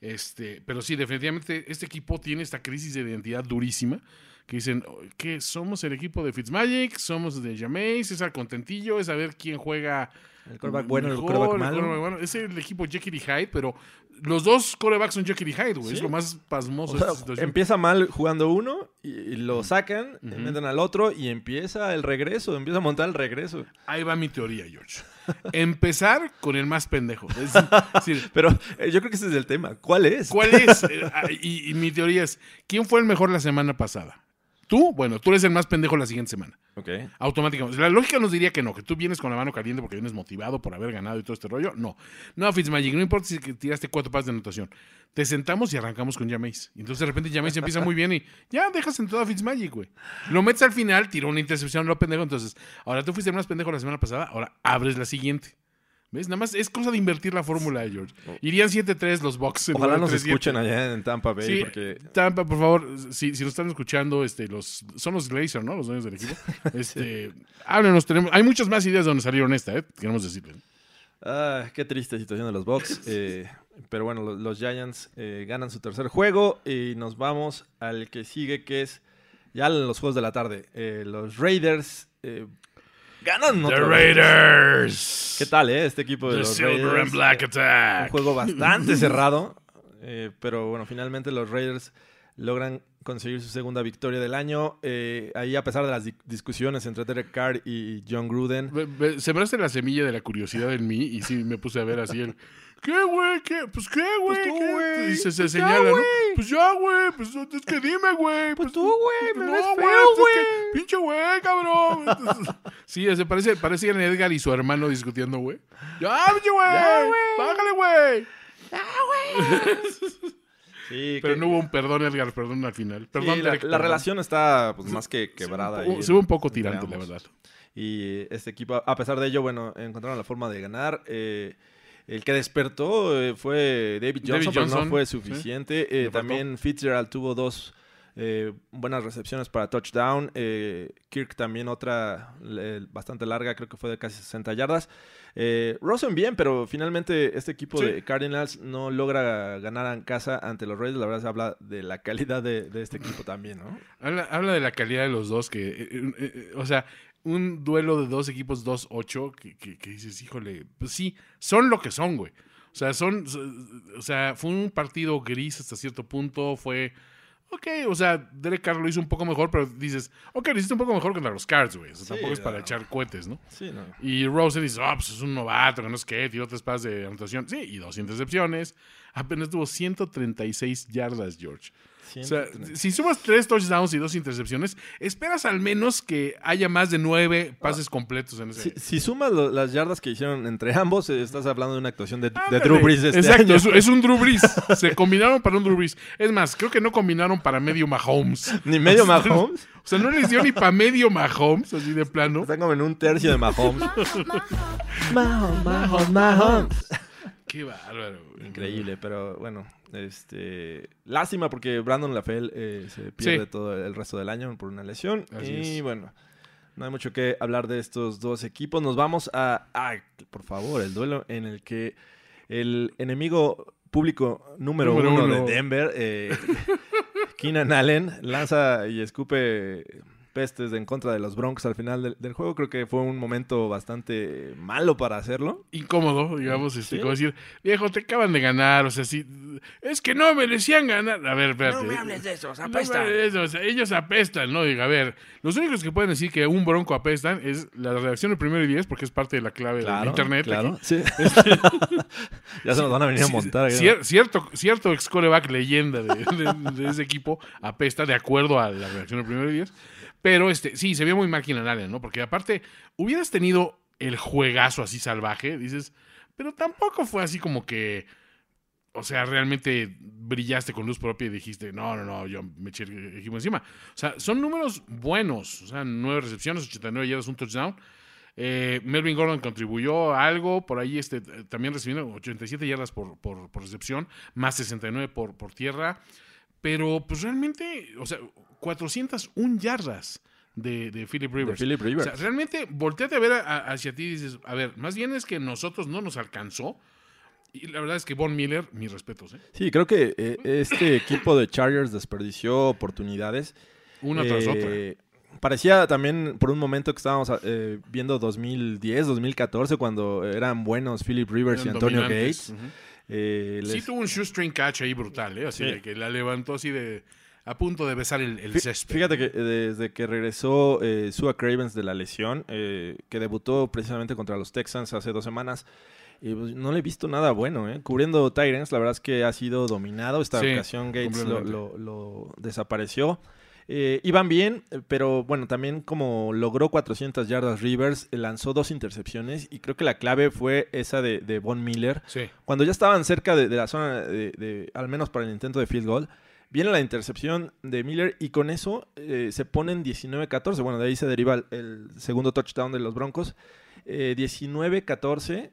Este, pero sí, definitivamente este equipo tiene esta crisis de identidad durísima que dicen que somos el equipo de Fitzmagic, somos de Jameis, es al contentillo, es a ver quién juega. El coreback bueno, el coreback malo. Es el equipo Jekyll y Hyde, pero los dos corebacks son Jekyll y Hyde, güey. Es lo más pasmoso. empieza mal jugando uno y, lo sacan, uh meten al otro y empieza el regreso, empieza a montar el regreso. Ahí va mi teoría, George. Empezar con el más pendejo. Pero eh, yo creo que ese es el tema. ¿Cuál es? ¿Cuál es? Eh, ah, y mi teoría es, ¿quién fue el mejor la semana pasada? Tú, bueno, tú eres el más pendejo la siguiente semana. Ok. Automáticamente. La lógica nos diría que no, que tú vienes con la mano caliente porque vienes motivado por haber ganado y todo este rollo. No. No, Fitzmagic, no importa si tiraste cuatro pases de anotación. Te sentamos y arrancamos con Jameis. Y entonces de repente Jameis empieza muy bien y ya dejas en a Fitzmagic, güey. Lo metes al final, tiró una intercepción, lo pendejo. Entonces, ahora tú fuiste el más pendejo la semana pasada, ahora abres la siguiente. ¿Ves? Nada más es cosa de invertir la fórmula, George. Oh. Irían 7-3 los boxes. Ojalá nos escuchen allá en Tampa Bay. Sí, porque... Tampa, por favor, si, si nos están escuchando, este, los, son los Glazer, ¿no? Los dueños del equipo. Este, háblenos, tenemos, hay muchas más ideas donde salieron esta, ¿eh? Queremos decirles. Ah, qué triste situación de los Bucks. Eh, pero bueno, los, Giants eh, ganan su tercer juego y nos vamos al que sigue, que es ya los juegos de la tarde. Eh, los Raiders ganan The Raiders. ¿Qué tal, eh? Este equipo de los Silver And Black Attack. Un juego bastante cerrado. Eh, pero bueno, finalmente los Raiders logran conseguir su segunda victoria del año. Eh, ahí, a pesar de las discusiones entre Derek Carr y John Gruden. Sembraste la semilla de la curiosidad en mí y sí me puse a ver así el. ¿Qué, güey? ¿Qué? Pues, ¿qué, güey? Pues tú, güey. Y se, se pues señala, ¿no? Pues ya, güey. Pues es que dime, güey. Pues, pues tú, güey. Me no, ves feo, güey. pinche güey, cabrón. sí, se parece, parece Edgar y su hermano discutiendo, güey. Ya, pinche güey. Bájale, güey. Ya, güey. Sí, pero no hubo un perdón, Edgar, perdón al final. Perdón, la, relación está pues, más que quebrada. Se ve un poco tirante, la verdad. Y este equipo, a pesar de ello, bueno, encontraron la forma de ganar. Eh, el que despertó eh, fue David Johnson, pero no fue suficiente. Eh, también Fitzgerald tuvo dos eh, buenas recepciones para touchdown. Kirk también otra bastante larga, creo que fue de casi 60 yardas. Rosen bien, pero finalmente este equipo de Cardinals no logra ganar en casa ante los Raiders. La verdad se habla de la calidad de, este equipo también, ¿no? Habla, habla, de la calidad de los dos, que, o sea, un duelo de dos equipos 2-8 que, que, dices, híjole, pues sí, son lo que son, güey. O sea, son, o sea, fue un partido gris hasta cierto punto, fue, ok, o sea, Derek Carr lo hizo un poco mejor, pero dices, ok, lo hiciste un poco mejor que los Cards, güey. O sea, tampoco es para echar cohetes, ¿no? Sí, no. Y Rosen dice, oh, pues es un novato, que no es que, tiró tres pases de anotación. Sí, y dos intercepciones. Apenas tuvo 136 yardas, George. O sea, si sumas tres touchdowns y dos intercepciones, esperas al menos que haya más de nueve pases completos en ese. Si, sumas las yardas que hicieron entre ambos, eh, estás hablando de una actuación de, Drew Brees. Este Exacto, Es, un Drew Brees. Se combinaron para un Drew Brees. Es más, creo que no combinaron para medio Mahomes. ¿Ni medio Mahomes? O sea, no les dio ni para medio Mahomes, así de plano. Están como en un tercio de Mahomes. Mahomes, Mahomes, Mahomes. Qué bárbaro. Increíble, pero bueno, este, lástima porque Brandon LaFell eh, se pierde todo el resto del año por una lesión. y bueno, no hay mucho que hablar de estos dos equipos. Nos vamos a, por favor, el duelo en el que el enemigo público número, uno, de Denver, eh, Keenan Allen, lanza y escupe pestes en contra de los Broncos al final del, juego. Creo que fue un momento bastante malo para hacerlo. Incómodo, digamos, este, como decir, viejo, te acaban de ganar, o sea, sí, es que no merecían ganar. A ver, espérate. No me hables de eso, apestan. ellos apestan, ¿no? Diga, a ver, los únicos que pueden decir que un Bronco apestan es la redacción del primero y diez, porque es parte de la clave de internet. Claro, sí. ya se nos van a venir a montar. cierto, cierto ex coreback leyenda de, de, ese equipo apesta de acuerdo a la redacción del primero y diez. Pero este, sí, se ve muy maquinaria, ¿no? Porque aparte, hubieras tenido el juegazo así salvaje, dices, pero tampoco fue así como que. o sea, realmente brillaste con luz propia y dijiste, no, no, no, yo me eché encima. O sea, son números buenos. O sea, nueve recepciones, 89 yardas, un touchdown. Eh, Melvin Gordon contribuyó algo, por ahí este, también recibiendo 87 yardas por, por, recepción, más 69 por, por tierra. Pero pues realmente, o sea, 401 yardas de, de Philip Rivers. Philip Rivers. O sea, realmente volteate a ver hacia ti y dices, a ver, más bien es que nosotros no nos alcanzó. Y la verdad es que Von Miller, mis respetos. ¿eh? Sí, creo que eh, este equipo de Chargers desperdició oportunidades. Una tras otra parecía también por un momento que estábamos eh, viendo 2010, 2014, cuando eran buenos Philip Rivers y Antonio Gates. Eh, sí tuvo un shoestring catch ahí brutal, ¿eh? Así de que la levantó así de a punto de besar el, el césped. Fíjate que desde que regresó eh, Sua Cravens de la lesión, que debutó precisamente contra los Texans hace dos semanas, pues, no le he visto nada bueno, ¿eh? Cubriendo Tyrants, la verdad es que ha sido dominado. Esta ocasión Gates lo, desapareció. Eh, iban bien, eh, pero bueno, también como logró 400 yardas Rivers, eh, lanzó dos intercepciones y creo que la clave fue esa de, de Von Miller. Cuando ya estaban cerca de, la zona, de, al menos para el intento de field goal, viene la intercepción de Miller y con eso se ponen 19-14. Bueno, de ahí se deriva el, segundo touchdown de los Broncos. 19-14.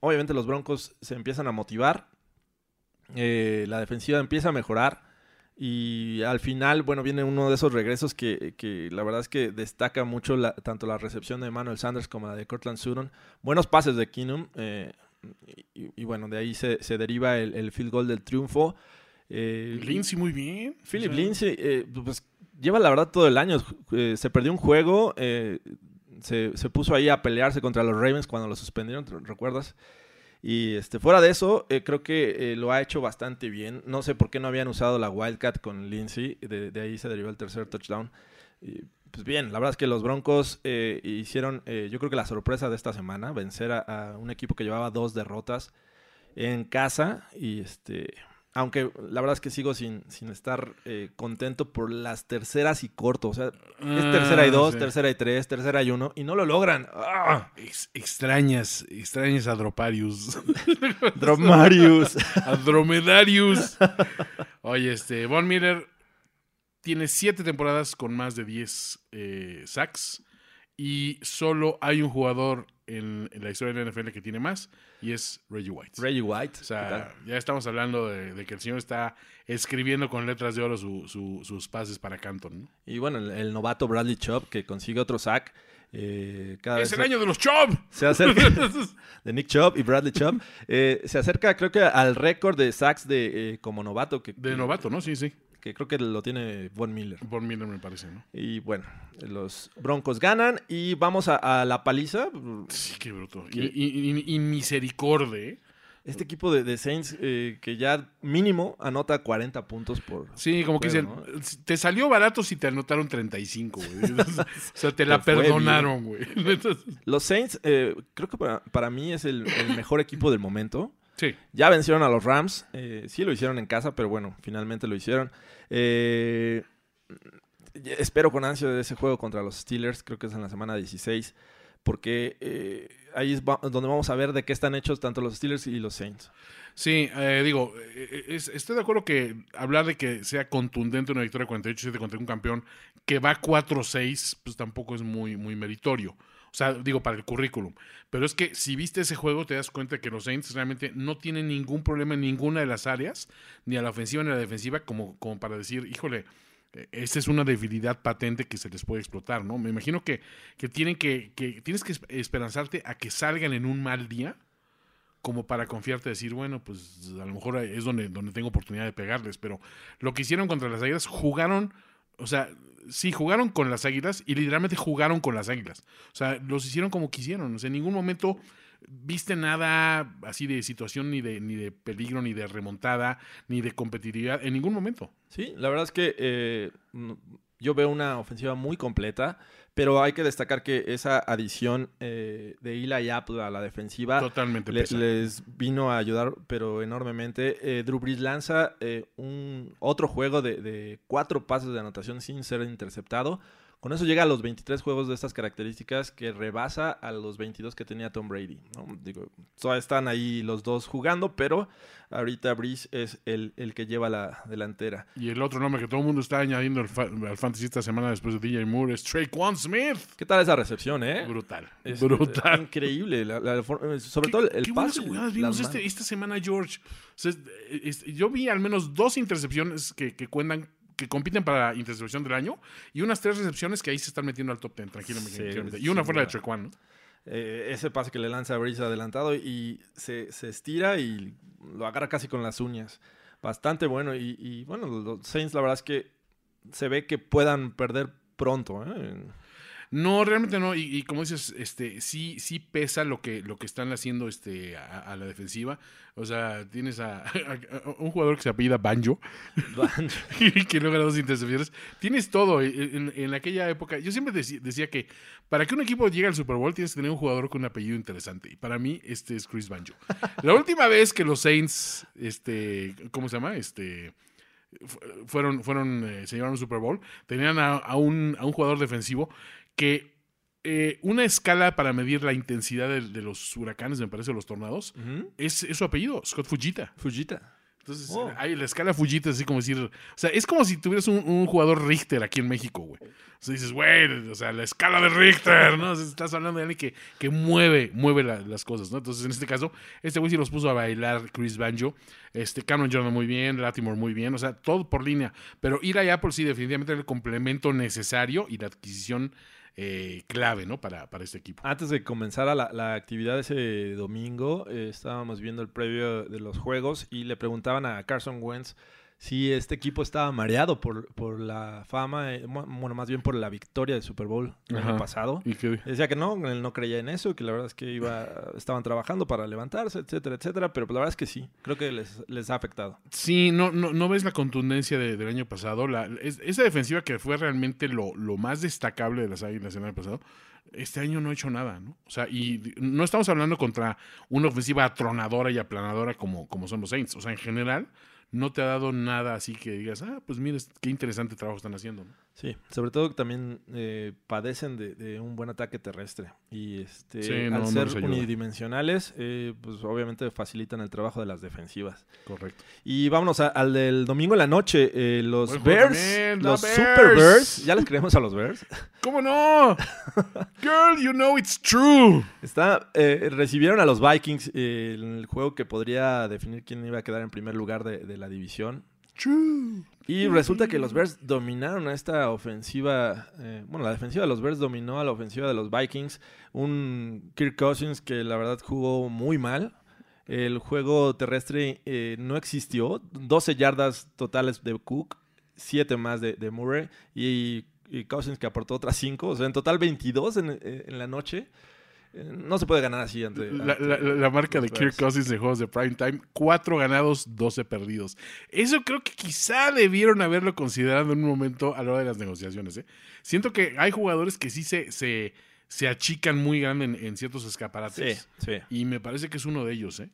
obviamente los Broncos se empiezan a motivar. la defensiva empieza a mejorar. Y al final, bueno, viene uno de esos regresos que, que la verdad es que destaca mucho tanto la recepción de Emmanuel Sanders como la de Cortland Sutton. Buenos pases de Keenum. Eh, y, bueno, de ahí se, se deriva el, field goal del triunfo. Eh, Lindsay muy bien. Philip Lindsay, eh, pues lleva la verdad todo el año. Eh, se perdió un juego. Se, se, puso ahí a pelearse contra los Ravens cuando lo suspendieron, ¿recuerdas? Y este, fuera de eso, creo que lo ha hecho bastante bien. No sé por qué no habían usado la Wildcat con Lindsay. De, ahí se derivó el tercer touchdown. Y, pues bien, la verdad es que los Broncos hicieron, yo creo que la sorpresa de esta semana, vencer a, un equipo que llevaba dos derrotas en casa. Y este, aunque la verdad es que sigo sin, sin estar eh, contento por las terceras y corto. O sea, es tercera y ah, dos, tercera y tres, tercera y uno, y no lo logran. ¡Ah! extrañas, extrañas a Droparius. Dromarius. a Dromedarius. Oye, este, Von Miller tiene siete temporadas con más de 10 eh, sacks y solo hay un jugador en, la historia de la NFL que tiene más y es Reggie White. Reggie White. O sea, ya estamos hablando de, que el señor está escribiendo con letras de oro sus pases para Canton. Y bueno, el, novato Bradley Chubb que consigue otro sack. Eh, es el año de los Chubb. Se acerca de Nick Chubb y Bradley Chubb. Eh, se acerca, creo que al récord de sacks de eh, como novato. Que, de novato, ¿no? Sí, sí que creo que lo tiene Von Miller. Von Miller me parece, ¿no? Y bueno, los Broncos ganan y vamos a, la paliza. Sí, qué bruto. Y, misericordia. ¿eh? Este equipo de, Saints eh, que ya mínimo anota 40 puntos por. Sí, como que dicen, te salió barato si te anotaron 35, güey. o sea, te la perdonaron, güey. Los Saints, eh, creo que para, mí es el, mejor equipo del momento. Sí. Ya vencieron a los Rams. sí lo hicieron en casa, pero bueno, finalmente lo hicieron. Eh, espero con ansia de ese juego contra los Steelers, creo que es en la semana 16, porque eh, ahí es donde vamos a ver de qué están hechos tanto los Steelers y los Saints. Sí, eh, digo, estoy de acuerdo que hablar de que sea contundente una victoria 48-7 contra un campeón que va 4-6, pues tampoco es muy, muy meritorio. O sea, digo, para el currículum. Pero es que si viste ese juego, te das cuenta que los Saints realmente no tienen ningún problema en ninguna de las áreas, ni a la ofensiva ni a la defensiva, como, como para decir, híjole, eh, esta es una debilidad patente que se les puede explotar, ¿no? Me imagino que, que tienen que, que, tienes que esperanzarte a que salgan en un mal día, como para confiarte decir, bueno, pues a lo mejor es donde, donde tengo oportunidad de pegarles, pero lo que hicieron contra las Águilas, jugaron, o sea, sí, jugaron con las águilas y literalmente jugaron con las águilas. O sea, los hicieron como quisieron. O sea, en ningún momento viste nada así de situación, ni de, ni de peligro, ni de remontada, ni de competitividad, en ningún momento. Sí, la verdad es que eh, yo veo una ofensiva muy completa. Pero hay que destacar que esa adición eh, de Eli Apple a la defensiva Totalmente les vino a ayudar, pero enormemente. Eh, Drew Brees lanza eh, un otro juego de, cuatro pases de anotación sin ser interceptado Con eso llega a los 23 juegos de estas características que rebasa a los 22 que tenía Tom Brady. ¿no? Digo, todavía están ahí los dos jugando, pero ahorita Breeze es el, el, que lleva la delantera. Y el otro nombre que todo el mundo está añadiendo al, al Fantasy esta semana después de DJ Moore es Traquan Smith. ¿Qué tal esa recepción, eh? Brutal. Es, brutal. Increíble. La, la, sobre todo el qué pase. Buenas vimos este, esta semana, George. O sea, yo vi al menos dos intercepciones que, que cuentan que compiten para intercepción del año y unas tres recepciones que ahí se están metiendo al top 10, tranquilamente. y una fuera de Trequan, ¿no? Eh, ese pase que le lanza a Breeze adelantado y se, se, estira y lo agarra casi con las uñas. Bastante bueno. Y, y, bueno, los Saints, la verdad es que se ve que puedan perder pronto. ¿eh? No, realmente no. Y, y, como dices, este, sí, sí pesa lo que, lo que están haciendo este, a, a la defensiva. O sea, tienes a, a, un jugador que se apellida Banjo, Banjo. que logra dos intercepciones. Tienes todo. En, en aquella época, yo siempre decía, decía, que para que un equipo llegue al Super Bowl tienes que tener un jugador con un apellido interesante. Y para mí, este es Chris Banjo. La última vez que los Saints, este, ¿cómo se llama? Este fueron, fueron eh, se llevaron un Super Bowl, tenían a, a, un, a un jugador defensivo que eh, una escala para medir la intensidad de, de, los huracanes, me parece, los tornados, uh -huh. es, es, su apellido, Scott Fujita. Fujita. Entonces, oh. hay la escala Fujita, así como decir. O sea, es como si tuvieras un, un jugador Richter aquí en México, güey. O sea, dices, güey, o sea, la escala de Richter, ¿no? O sea, estás hablando de alguien que, que mueve, mueve la, las cosas, ¿no? Entonces, en este caso, este güey sí los puso a bailar Chris Banjo. Este, Cameron Jordan muy bien, Latimore muy bien, o sea, todo por línea. Pero ir a Apple sí, definitivamente era el complemento necesario y la adquisición eh, clave ¿no? para, para este equipo. Antes de comenzar la, la actividad ese domingo, eh, estábamos viendo el previo de los juegos y le preguntaban a Carson Wentz si este equipo estaba mareado por, por la fama, eh, bueno, más bien por la victoria del Super Bowl el año pasado. ¿Y qué? Decía que no, él no creía en eso, que la verdad es que iba, estaban trabajando para levantarse, etcétera, etcétera, pero la verdad es que sí, creo que les, les ha afectado. Sí, no, no, no ves la contundencia de, del año pasado. La, es, esa defensiva que fue realmente lo, lo más destacable de las Águilas el año pasado, este año no ha hecho nada, ¿no? O sea, y no estamos hablando contra una ofensiva atronadora y aplanadora como, como son los Saints. O sea, en general, no te ha dado nada así que digas, ah, pues mira, qué interesante trabajo están haciendo. ¿no? Sí, sobre todo que también eh, padecen de, de, un buen ataque terrestre. Y este, sí, al no, ser no unidimensionales, eh, pues obviamente facilitan el trabajo de las defensivas. Correcto. Y vámonos a, al del domingo en la noche. Eh, los Buen Bears, también, los Bears. Super Bears. ¿Ya les creemos a los Bears? ¿Cómo no? Girl, you know it's true. Está, eh, recibieron a los Vikings eh, en el juego que podría definir quién iba a quedar en primer lugar de, de la división. True. Y resulta que los Bears dominaron a esta ofensiva. Eh, bueno, la defensiva de los Bears dominó a la ofensiva de los Vikings. Un Kirk Cousins que la verdad jugó muy mal. El juego terrestre eh, no existió. 12 yardas totales de Cook, 7 más de, de Murray. Y, y, Cousins que aportó otras 5. O sea, en total 22 en, eh, en la noche. No se puede ganar así ante. La, la, la marca de Kirk Cousins de juegos de prime time: 4 ganados, 12 perdidos. Eso creo que quizá debieron haberlo considerado en un momento a la hora de las negociaciones. ¿eh? Siento que hay jugadores que sí se, se, se achican muy grande en, en ciertos escaparates. Sí, sí. Y me parece que es uno de ellos. ¿eh?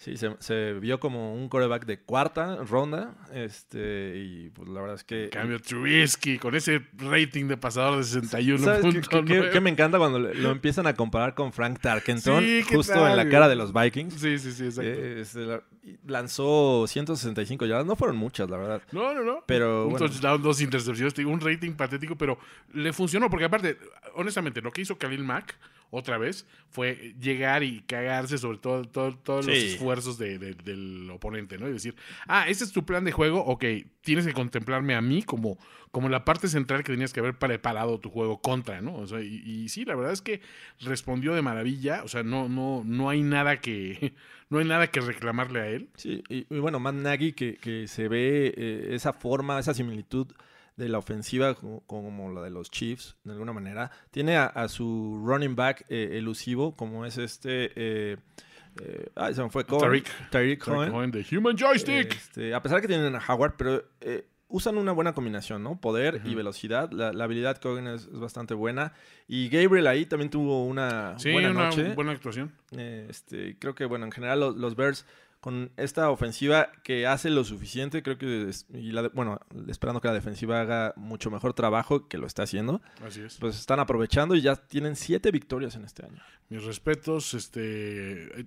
Sí, se, se, vio como un coreback de cuarta ronda. Este, y pues la verdad es que. En cambio, Trubisky, con ese rating de pasador de 61 ¿Sabes puntos. qué, qué, qué, me encanta cuando lo empiezan a comparar con Frank Tarkenton, sí, justo tal, en la cara de los Vikings? Sí, sí, sí, exacto. Eh, este, lanzó 165 yardas. No fueron muchas, la verdad. No, no, no. Pero. Un bueno. touchdown, dos intercepciones. Un rating patético, pero le funcionó. Porque aparte, honestamente, lo que hizo Khalil Mack otra vez fue llegar y cagarse sobre todo, todo todos sí. los esfuerzos de, de, del oponente, ¿no? Y decir, ah, este es tu plan de juego, ok, tienes que contemplarme a mí como, como la parte central que tenías que haber preparado tu juego contra, ¿no? O sea, y, y, sí, la verdad es que respondió de maravilla, o sea, no, no, no hay nada que, no hay nada que reclamarle a él. Sí, y, y bueno, Matt Nagy, que, que se ve eh, esa forma, esa similitud de la ofensiva como la de los Chiefs, de alguna manera. Tiene a, a su running back eh, elusivo, como es este... Eh, eh, ah, se me fue Tariq, Tariq Cohen. Cohen de Human Joystick. Este, a pesar que tienen a Howard, pero eh, usan una buena combinación, ¿no? Poder uh -huh. y velocidad. La, la habilidad de Cohen es, es, bastante buena. Y Gabriel ahí también tuvo una sí, buena una noche. buena actuación. este, creo que, bueno, en general los, los Bears con esta ofensiva que hace lo suficiente, creo que, y la bueno, esperando que la defensiva haga mucho mejor trabajo, que lo está haciendo. Así es. Pues están aprovechando y ya tienen siete victorias en este año. Mis respetos, este,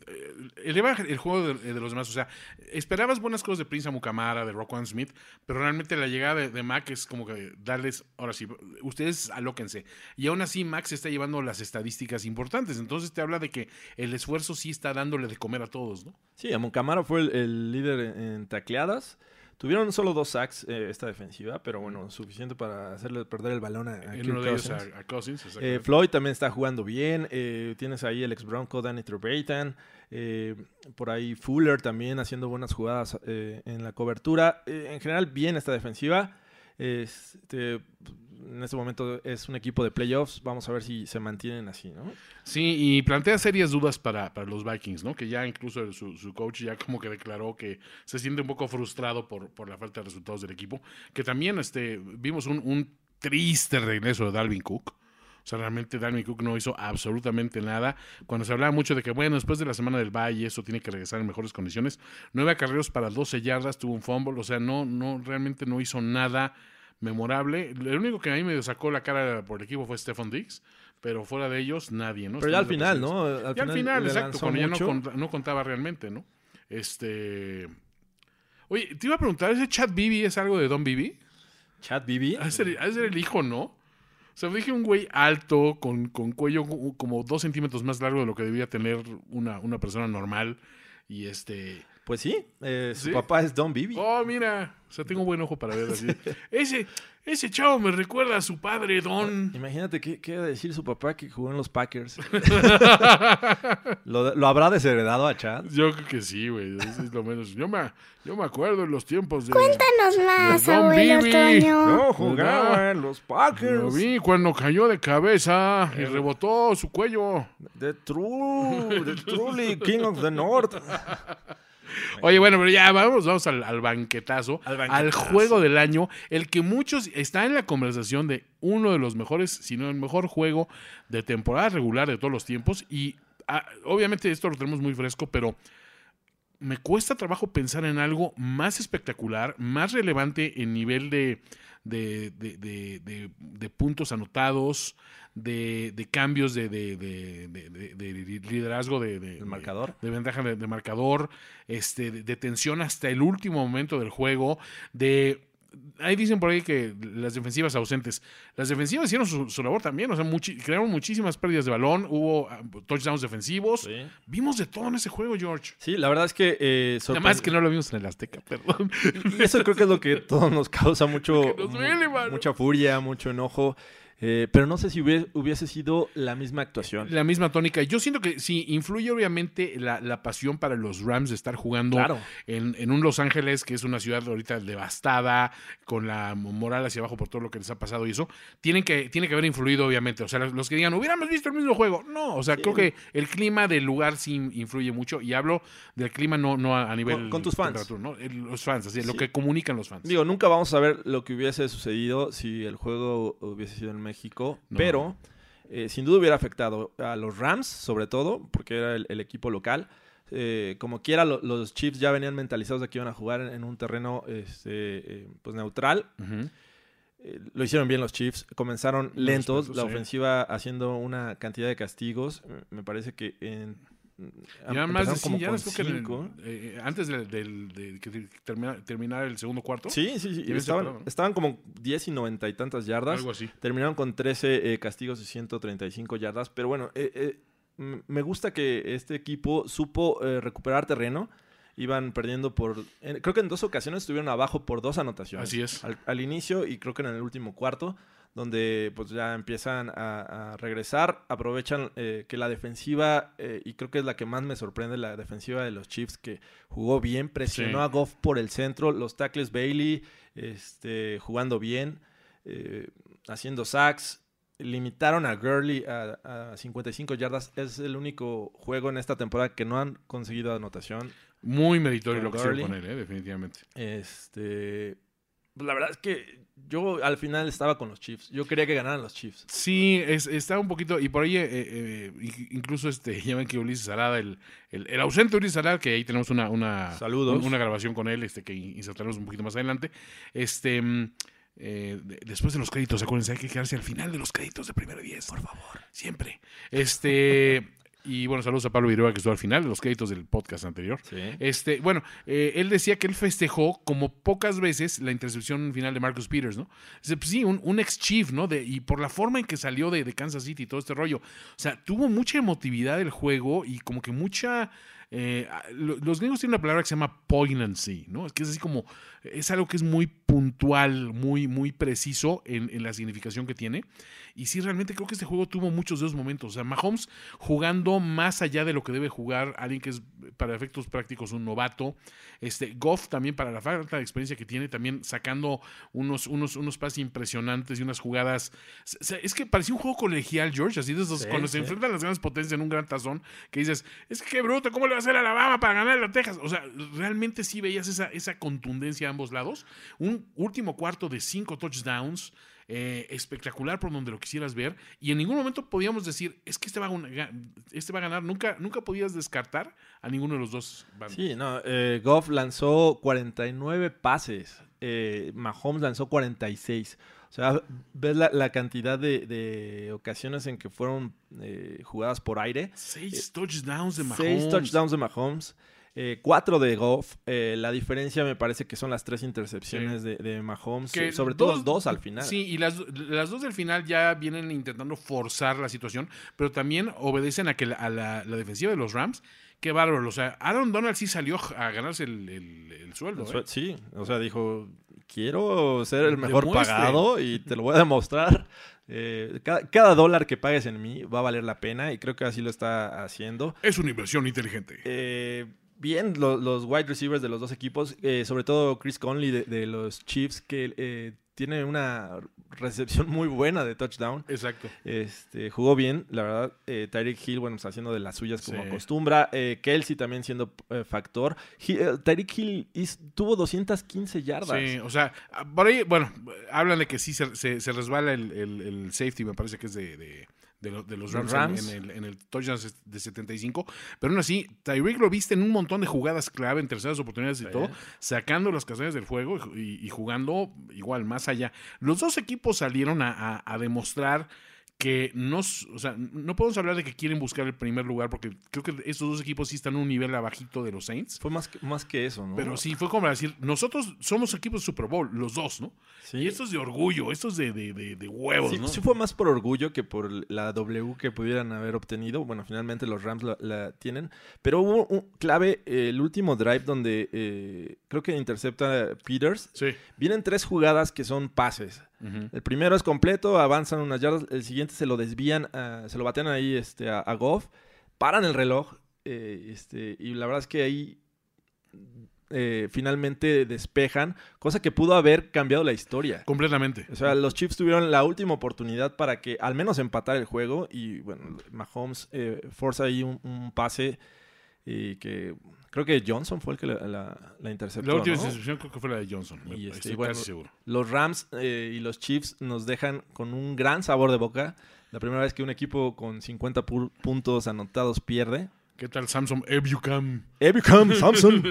eleva el juego de, los demás, o sea, esperabas buenas cosas de Prince Amukamara, de Roquan Smith, pero realmente la llegada de, de, Mac es como que darles, ahora sí, ustedes alóquense. Y aún así Mac se está llevando las estadísticas importantes, entonces te habla de que el esfuerzo sí está dándole de comer a todos, ¿no? Sí, Amukamara fue el, líder en, tacleadas. Tuvieron solo dos sacks eh, esta defensiva, pero bueno, suficiente para hacerle perder el balón a, a Cousins. Eh, Floyd también está jugando bien. Eh, tienes ahí el ex Bronco, Danny Trevathan. por ahí Fuller también haciendo buenas jugadas en la cobertura. en general, bien esta defensiva. Este, en este momento es un equipo de playoffs. Vamos a ver si se mantienen así, ¿no? Sí, y plantea serias dudas para, los Vikings, ¿no? Que ya incluso su, coach ya como que declaró que se siente un poco frustrado por, por la falta de resultados del equipo. Que también este, vimos un, triste regreso de Dalvin Cook. O sea, realmente Dalvin Cook no hizo absolutamente nada. Cuando se hablaba mucho de que, bueno, después de la semana del Valle, eso tiene que regresar en mejores condiciones. Nueve acarreos para 12 yardas, tuvo un fumble. O sea, no, no, realmente no hizo nada memorable. El único que a mí me sacó la cara por el equipo fue Stefan Diggs, pero fuera de ellos nadie, ¿no? Pero ya al final, ¿no? Al ya al final, exacto, cuando ya no, contaba realmente, ¿no? Este... Oye, te iba a preguntar, ¿ese Chat Bibi es algo de Don Bibi? ¿Chat Bibi? Ha de ser, el hijo, ¿no? O sea, dije un güey alto, con, con, cuello como dos centímetros más largo de lo que debía tener una, una persona normal. Y este. Pues sí, eh, su papá es Don Bibi. Oh, mira. O sea, tengo un buen ojo para ver así. ese, ese chavo me recuerda a su padre, Don. Imagínate qué, qué decir su papá que jugó en los Packers. ¿Lo, habrá desheredado a Chad? Yo creo que sí, güey. Es, lo menos. Yo me, yo me acuerdo en los tiempos de. Cuéntanos más, abuelo Toño. Yo jugaba en los Packers. Lo vi cuando cayó de cabeza y rebotó su cuello. The true, the truly king of the north. Oye, bueno, pero ya vamos, vamos al, banquetazo, al, juego del año, el que muchos está en la conversación de uno de los mejores, si no el mejor juego de temporada regular de todos los tiempos. Y ah, obviamente esto lo tenemos muy fresco, pero me cuesta trabajo pensar en algo más espectacular, más relevante en nivel de, de, de puntos anotados, de, cambios de, liderazgo de, marcador. De, ventaja de, marcador, este, de, tensión hasta el último momento del juego, de ahí dicen por ahí que las defensivas ausentes. Las defensivas hicieron su, labor también. O sea, crearon muchísimas pérdidas de balón. Hubo ah, touchdowns defensivos. Vimos de todo en ese juego, George. Sí, la verdad es que. Eh, Además que no lo vimos en el Azteca, perdón. Y eso creo que es lo que todos nos causa mucho. mucha furia, mucho enojo. Eh, pero no sé si hubiese, sido la misma actuación. La misma tónica. Yo siento que sí, influye obviamente la, pasión para los Rams de estar jugando en, un Los Ángeles, que es una ciudad ahorita devastada, con la moral hacia abajo por todo lo que les ha pasado y eso. Tienen que, tiene que haber influido, obviamente. O sea, los que digan, hubiéramos visto el mismo juego. No, o sea, creo que el clima del lugar sí influye mucho. Y hablo del clima no, no a, nivel. Con, tus fans. Los fans, así, lo que comunican los fans. Digo, nunca vamos a ver lo que hubiese sucedido si el juego hubiese sido en México México, pero eh, sin duda hubiera afectado a los Rams, sobre todo, porque era el, equipo local. Eh, como quiera, los Chiefs ya venían mentalizados de que iban a jugar en, un terreno este, eh, pues neutral. lo hicieron bien los Chiefs. Comenzaron lentos, la ofensiva haciendo una cantidad de castigos. Me parece que en ya más de como ya eh, antes de, que terminara, el segundo cuarto. Sí, sí, sí. Estaban, estaban, como 10 y 90 y tantas yardas. Algo así. Terminaron con 13 eh, castigos y 135 yardas. Pero bueno, eh, me gusta que este equipo supo recuperar terreno. Iban perdiendo por. creo que en dos ocasiones estuvieron abajo por dos anotaciones. Así es. al inicio y creo que en el último cuarto donde pues ya empiezan a, regresar, aprovechan eh, que la defensiva, eh, y creo que es la que más me sorprende, la defensiva de los Chiefs, que jugó bien, presionó a Goff por el centro, los tackles Bailey este, jugando bien, eh, haciendo sacks, limitaron a Gurley a, 55 yardas, es el único juego en esta temporada que no han conseguido anotación. Muy meritorio lo que hicieron con él, definitivamente. Este, pues, la verdad es que yo al final estaba con los Chiefs. Yo quería que ganaran los Chiefs. Sí, es, está un poquito. Y por ahí, eh, eh, incluso este, ya ven que Ulises Arada, el, el, ausente Ulises Arada, que ahí tenemos una, una, una grabación con él, este, que insertaremos un poquito más adelante. Este. Mm, eh, después de los créditos, acuérdense, hay que quedarse al final de los créditos de primero 10. Por favor. Siempre. Este. Y bueno, saludos a Pablo Viruega que estuvo al final, de los créditos del podcast anterior. Este, bueno, eh, él decía que él festejó como pocas veces la intercepción final de Marcus Peters, ¿no? Pues sí, un, ex chief, ¿no? De, y por la forma en que salió de, de Kansas City y todo este rollo. O sea, tuvo mucha emotividad el juego y como que mucha eh, los gringos tienen una palabra que se llama poignancy, ¿no? Es que es así como, es algo que es muy puntual, muy, muy preciso en, la significación que tiene. Y sí, realmente creo que este juego tuvo muchos de esos momentos. O sea, Mahomes jugando más allá de lo que debe jugar alguien que es para efectos prácticos un novato. Este, Goff también para la falta de experiencia que tiene, también sacando unos, unos, unos pases impresionantes y unas jugadas. es que parecía un juego colegial, George, así de esos, cuando se enfrentan las grandes potencias en un gran tazón, que dices, es que qué bruto, ¿cómo le vas hacer Alabama para ganar la Texas. O sea, realmente sí veías esa, esa contundencia a ambos lados. Un último cuarto de cinco touchdowns. Eh, espectacular por donde lo quisieras ver y en ningún momento podíamos decir es que este va a, este va a ganar nunca nunca podías descartar a ninguno de los dos sí no eh, Goff lanzó 49 pases eh, Mahomes lanzó 46 o sea, ves la, cantidad de, ocasiones en que fueron eh, jugadas por aire. Seis touchdowns de Mahomes. Seis touchdowns de Mahomes. Eh, cuatro de Goff. Eh, la diferencia me parece que son las tres intercepciones de, Mahomes. sobre todo dos al final. Sí, y las, dos del final ya vienen intentando forzar la situación, pero también obedecen a que a la, defensiva de los Rams. Qué bárbaro. O sea, Aaron Donald sí salió a ganarse el, sueldo. Sí, o sea, dijo, quiero ser el mejor pagado y te lo voy a demostrar. Eh, cada, dólar que pagues en mí va a valer la pena y creo que así lo está haciendo. Es una inversión inteligente. Eh, bien, los wide receivers de los dos equipos, eh, sobre todo Chris Conley de, los Chiefs, que tiene una recepción muy buena de touchdown. Exacto. Este, jugó bien, la verdad. Eh, Tyreek Hill, bueno, está haciendo de las suyas como acostumbra. Eh, Kelsey también siendo eh, factor. Eh, Tyreek Hill tuvo 215 yardas. Sí, o sea, por ahí, bueno, hablan de que sí se, se, resbala el, el, safety, me parece que es de de, los Rams, En, el, en touchdown de 75. Pero aún así, Tyreek lo viste en un montón de jugadas clave, en terceras oportunidades y todo, sacando las castañas del fuego y, jugando igual, más allá. Los dos equipos salieron a demostrar que no, o sea, no podemos hablar de que quieren buscar el primer lugar porque creo que estos dos equipos sí están en un nivel abajito de los Saints. Fue más que, más que eso, ¿no? Pero sí, fue como decir, nosotros somos equipos de Super Bowl, los dos, ¿no? Sí. Y esto es de orgullo, esto es de, de, de, huevos, sí, ¿no? Sí fue más por orgullo que por la W que pudieran haber obtenido. Bueno, finalmente los Rams la, tienen. Pero hubo un clave, el último drive donde eh, creo que intercepta Peters. Sí. Vienen tres jugadas que son pases. El primero es completo, avanzan unas yardas, el siguiente se lo desvían, se lo batean ahí este, a, Goff, paran el reloj, eh, este, y la verdad es que ahí eh, finalmente despejan, cosa que pudo haber cambiado la historia. Completamente. O sea, los Chiefs tuvieron la última oportunidad para que al menos empatar el juego y bueno, Mahomes eh, forza ahí un pase y que creo que Johnson fue el que la, la, interceptó. La última intercepción creo que fue la de Johnson. Y este, estoy casi seguro. Los Rams eh, y los Chiefs nos dejan con un gran sabor de boca. La primera vez que un equipo con 50 puntos anotados pierde. ¿Qué tal Samson Ebucam? Ebucam, Samson.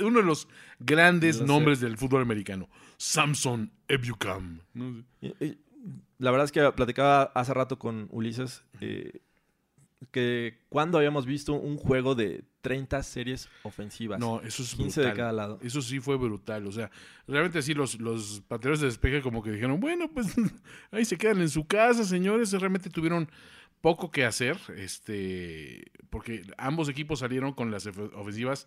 uno de los grandes nombres del fútbol americano. Samson Ebucam. La verdad es que platicaba hace rato con Ulises. Eh, que cuando habíamos visto un juego de 30 series ofensivas. No, eso es 15 de cada lado. Eso sí fue brutal. O sea, realmente sí, los, los pateadores de despeje como que dijeron, bueno, pues ahí se quedan en su casa, señores. Realmente tuvieron poco que hacer, este, porque ambos equipos salieron con las ofensivas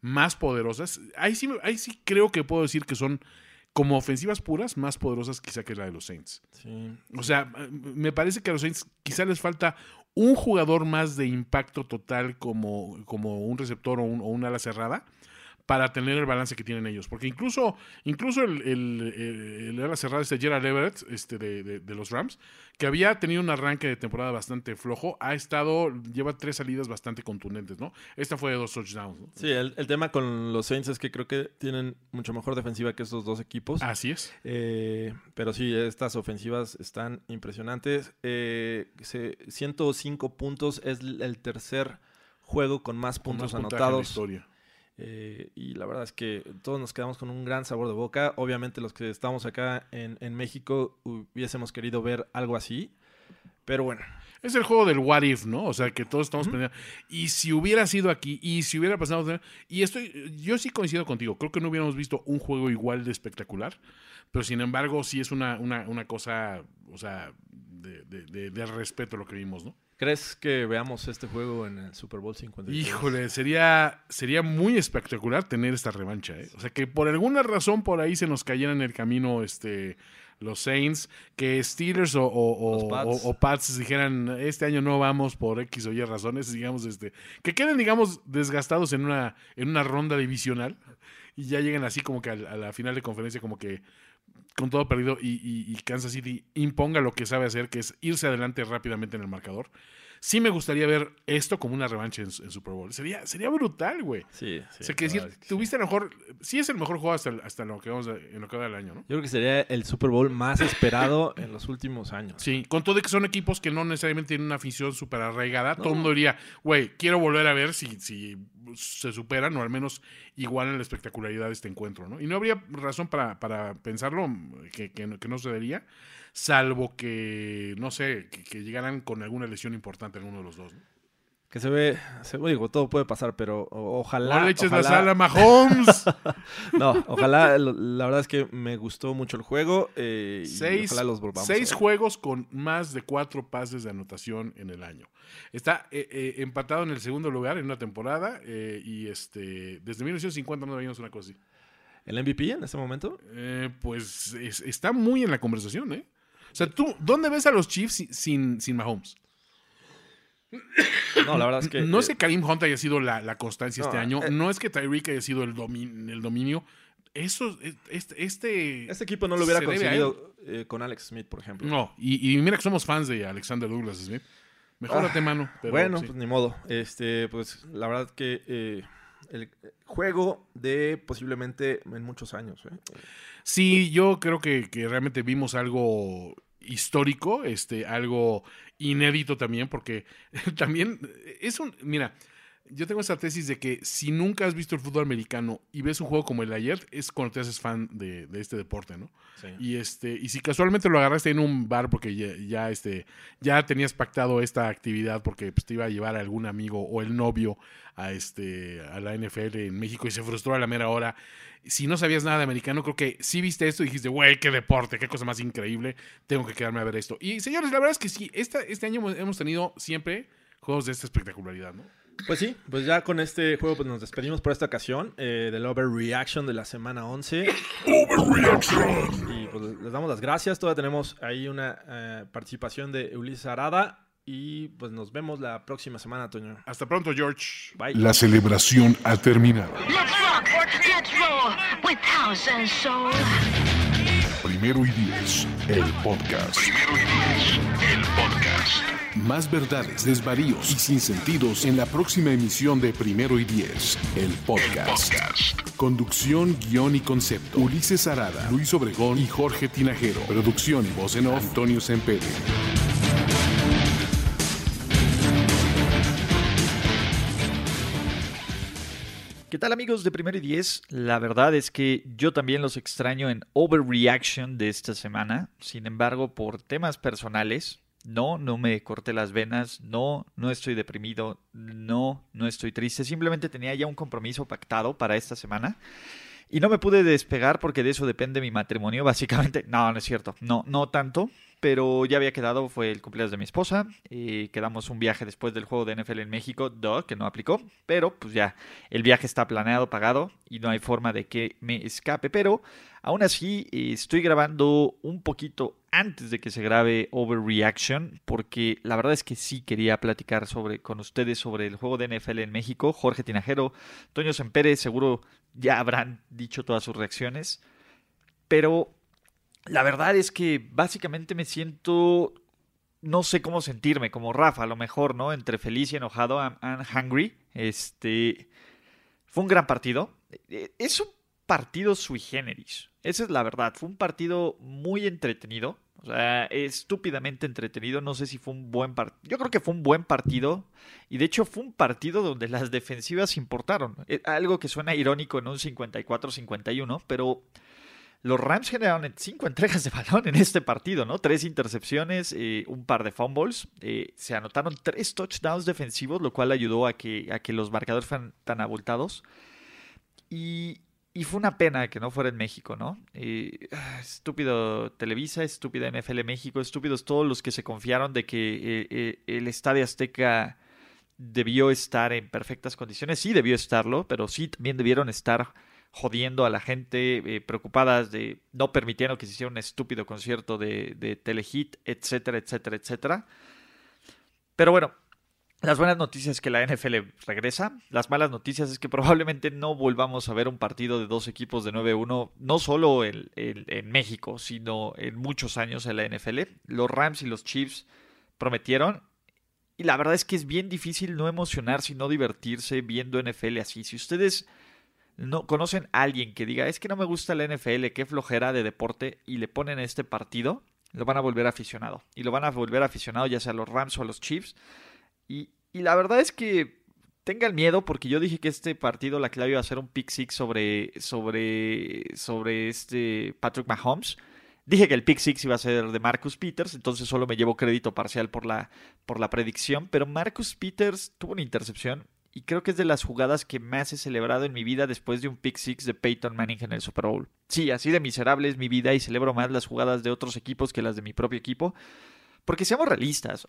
más poderosas. Ahí sí, ahí sí creo que puedo decir que son como ofensivas puras más poderosas quizá que la de los Saints. Sí. O sea, me parece que a los Saints quizá les falta un jugador más de impacto total como, como un receptor o un, ala cerrada para tener el balance que tienen ellos. Porque incluso, incluso el, el, el, ala cerrada este Gerald Everett este de, de, los Rams, que había tenido un arranque de temporada bastante flojo, ha estado, lleva tres salidas bastante contundentes, ¿no? Esta fue de dos touchdowns. Sí, el, tema con los Saints es que creo que tienen mucho mejor defensiva que estos dos equipos. Así es. Eh, pero sí, estas ofensivas están impresionantes. Eh, 105 puntos es el tercer juego con más puntos anotados. Eh, y la verdad es que todos nos quedamos con un gran sabor de boca. Obviamente los que estamos acá en, en México hubiésemos querido ver algo así. Pero bueno. Es el juego del what if, ¿no? O sea, que todos estamos pensando. Y si hubiera sido aquí, y si hubiera pasado. Y estoy. Yo sí coincido contigo. Creo que no hubiéramos visto un juego igual de espectacular. Pero sin embargo, sí es una, una, una cosa. O sea, de, de, de respeto lo que vimos, ¿no? ¿Crees que veamos este juego en el Super Bowl 53? Híjole, sería, sería muy espectacular tener esta revancha. ¿eh? O sea, que por alguna razón por ahí se nos cayeran en el camino este, los Saints, que Steelers o, Pats. dijeran, este año no vamos por X o Y razones, digamos, este, que queden, digamos, desgastados en una, en una ronda divisional y ya lleguen así como que a, la final de conferencia como que con todo perdido y, y, Kansas City imponga lo que sabe hacer, que es irse adelante rápidamente en el marcador. Sí me gustaría ver esto como una revancha en, Super Bowl. Sería, sería brutal, güey. Sí, sí. O sea, que decir, tuviste el mejor... Sí es el mejor juego hasta, hasta lo que vamos en lo que va del año, ¿no? Yo creo que sería el Super Bowl más esperado en los últimos años. Sí, con todo de que son equipos que no necesariamente tienen una afición súper arraigada. Todo el mundo diría, güey, quiero volver a ver si, si se superan o al menos igualan la espectacularidad de este encuentro, ¿no? Y no habría razón para, para pensarlo que, que, no, que no sucedería salvo que, no sé, que, llegaran con alguna lesión importante en uno de los dos. Que se ve, se, digo, todo puede pasar, pero ojalá. No le eches la sala Mahomes. no, ojalá, la verdad es que me gustó mucho el juego. Eh, seis, los seis juegos con más de cuatro pases de anotación en el año. Está eh, eh, empatado en el segundo lugar en una temporada y este desde 1950 no veíamos una cosa así. ¿El MVP en ese momento? pues está muy en la conversación, ¿eh? O sea, tú, ¿dónde ves a los Chiefs sin, sin Mahomes? No, la verdad es que. No es que Karim Hunt haya sido la, constancia este año. Eh, no es que Tyreek haya sido el, el dominio. Eso, este, este, este. equipo no lo hubiera conseguido eh, con Alex Smith, por ejemplo. No, y, mira que somos fans de Alexander Douglas Smith. Mejórate, ah, mano. bueno, pues ni modo. Este, pues la verdad que eh, el juego de posiblemente en muchos años. Sí, yo creo que, que, realmente vimos algo histórico, este, algo inédito también, porque también es un, mira, yo tengo esa tesis de que si nunca has visto el fútbol americano y ves un juego como el de ayer, es cuando te haces fan de, este deporte, ¿no? Y este, y si casualmente lo agarraste en un bar porque ya, este, ya tenías pactado esta actividad porque pues, te iba a llevar a algún amigo o el novio a este, a la NFL en México y se frustró a la mera hora. Si no sabías nada de americano, creo que sí viste esto y dijiste, güey, qué deporte, qué cosa más increíble, tengo que quedarme a ver esto. Y señores, la verdad es que sí, esta, este año hemos tenido siempre juegos de esta espectacularidad, ¿no? Pues sí, pues ya con este juego pues nos despedimos por esta ocasión eh, del Overreaction de la semana 11. Overreaction. Y pues les damos las gracias. Todavía tenemos ahí una eh, participación de Ulises Arada. Y pues nos vemos la próxima semana, Toño. Hasta pronto, George. Bye. La celebración ha terminado. Primero y diez, el podcast. Primero y diez, el podcast. Más verdades, desvaríos y sinsentidos en la próxima emisión de Primero y Diez, el podcast. Conducción, guion y concepto. Ulises Arada, Luis Obregón y Jorge Tinajero. Producción y voz en off, Antonio Sempere. ¿Qué tal amigos de Primero y Diez? La verdad es que yo también los extraño en Overreaction de esta semana. Sin embargo, por temas personales, no, no me corté las venas, no, no estoy deprimido, no, no estoy triste, simplemente tenía ya un compromiso pactado para esta semana y no me pude despegar porque de eso depende mi matrimonio, básicamente. No, no es cierto, no, no tanto, pero ya había quedado, fue el cumpleaños de mi esposa. Y quedamos un viaje después del juego de NFL en México, que no aplicó. Pero pues ya, el viaje está planeado, pagado y no hay forma de que me escape. Pero aún así, estoy grabando un poquito antes de que se grabe Overreaction, porque la verdad es que sí quería platicar sobre, con ustedes sobre el juego de NFL en México. Jorge Tinajero, Toño Sempere, seguro ya habrán dicho todas sus reacciones. Pero la verdad es que básicamente me siento. No sé cómo sentirme, como Rafa, a lo mejor, ¿no? Entre feliz y enojado, I'm, hungry. Este. Fue un gran partido. E, es un partido sui generis. Esa es la verdad. Fue un partido muy entretenido. O sea, estúpidamente entretenido. No sé si fue un buen partido. Yo creo que fue un buen partido. Y de hecho fue un partido donde las defensivas importaron. Eh, algo que suena irónico en un 54-51, pero los Rams generaron cinco entregas de balón en este partido, ¿no? Tres intercepciones, eh, un par de fumbles. Eh, se anotaron tres touchdowns defensivos, lo cual ayudó a que, a que los marcadores fueran tan abultados. Y, fue una pena que no fuera en México, ¿no? Eh, estúpido Televisa, estúpida NFL México, estúpidos todos los que se confiaron de que el Estadio Azteca debió estar en perfectas condiciones. Sí, debió estarlo, pero sí también debieron estar jodiendo a la gente, eh, preocupadas de no permitiendo que se hiciera un estúpido concierto de, de Telehit, etcétera, etcétera, etcétera. Pero bueno, las buenas noticias es que la NFL regresa. Las malas noticias es que probablemente no volvamos a ver un partido de dos equipos de 9-1, no solo en, en, México, sino en muchos años en la NFL. Los Rams y los Chiefs prometieron. Y la verdad es que es bien difícil no emocionarse y no divertirse viendo NFL así. Si ustedes no conocen a alguien que diga, es que no me gusta la NFL, qué flojera de deporte, y le ponen este partido, lo van a volver aficionado. Y lo van a volver aficionado ya sea a los Rams o a los Chiefs. Y, la verdad es que tengan miedo porque yo dije que este partido la clave iba a ser un pick six sobre, sobre, sobre este Patrick Mahomes. Dije que el pick six iba a ser de Marcus Peters, entonces solo me llevo crédito parcial por la, por la predicción, pero Marcus Peters tuvo una intercepción y creo que es de las jugadas que más he celebrado en mi vida después de un pick six de Peyton Manning en el Super Bowl. Sí, así de miserable es mi vida y celebro más las jugadas de otros equipos que las de mi propio equipo. Porque seamos realistas.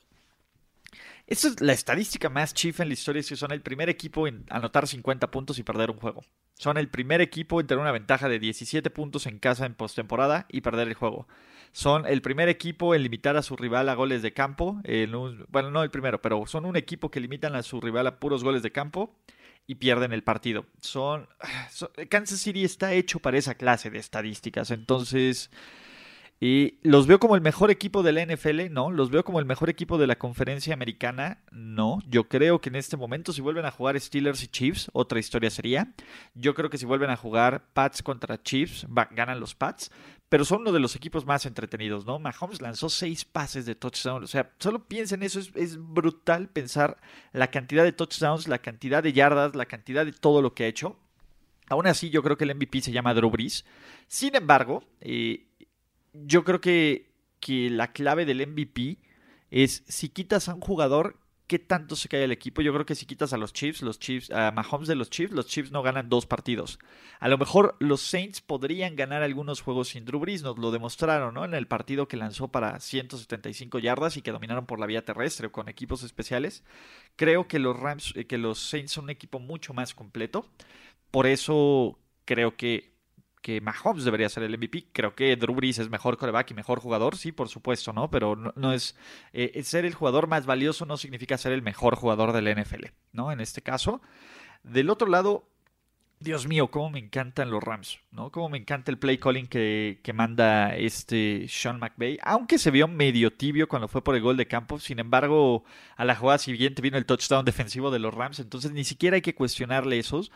Esta es la estadística más chifa en la historia, es que son el primer equipo en anotar 50 puntos y perder un juego. Son el primer equipo en tener una ventaja de 17 puntos en casa en postemporada y perder el juego son el primer equipo en limitar a su rival a goles de campo. bueno, no el primero, pero son un equipo que limitan a su rival a puros goles de campo y pierden el partido. Son, Kansas City está hecho para esa clase de estadísticas, entonces y los veo como el mejor equipo de la NFL, no. Los veo como el mejor equipo de la conferencia americana, no. Yo creo que en este momento, si vuelven a jugar Steelers y Chiefs, otra historia sería. Yo creo que si vuelven a jugar Pats contra Chiefs, ganan los Pats. Pero son uno de los equipos más entretenidos, ¿no? Mahomes lanzó seis pases de touchdown. O sea, solo piensen eso. Es, es brutal pensar la cantidad de touchdowns, la cantidad de yardas, la cantidad de todo lo que ha hecho. Aún así, yo creo que el MVP se llama Drew Brees. Sin embargo, eh, yo creo que, que la clave del MVP es si quitas a un jugador, ¿qué tanto se cae el equipo? Yo creo que si quitas a los Chiefs, los Chiefs, a Mahomes de los Chiefs, los Chiefs no ganan dos partidos. A lo mejor los Saints podrían ganar algunos juegos sin Drew Brees, nos lo demostraron, ¿no? En el partido que lanzó para 175 yardas y que dominaron por la vía terrestre con equipos especiales. Creo que los Rams, eh, que los Saints son un equipo mucho más completo. Por eso creo que que Mahomes debería ser el MVP. Creo que Drew Brees es mejor coreback y mejor jugador, sí, por supuesto, ¿no? Pero no, es eh, ser el jugador más valioso no significa ser el mejor jugador del NFL, ¿no? En este caso. Del otro lado, Dios mío, cómo me encantan los Rams, ¿no? Cómo me encanta el play calling que, que, manda este Sean McVay. Aunque se vio medio tibio cuando fue por el gol de campo, sin embargo, a la jugada siguiente vino el touchdown defensivo de los Rams, entonces ni siquiera hay que cuestionarle esos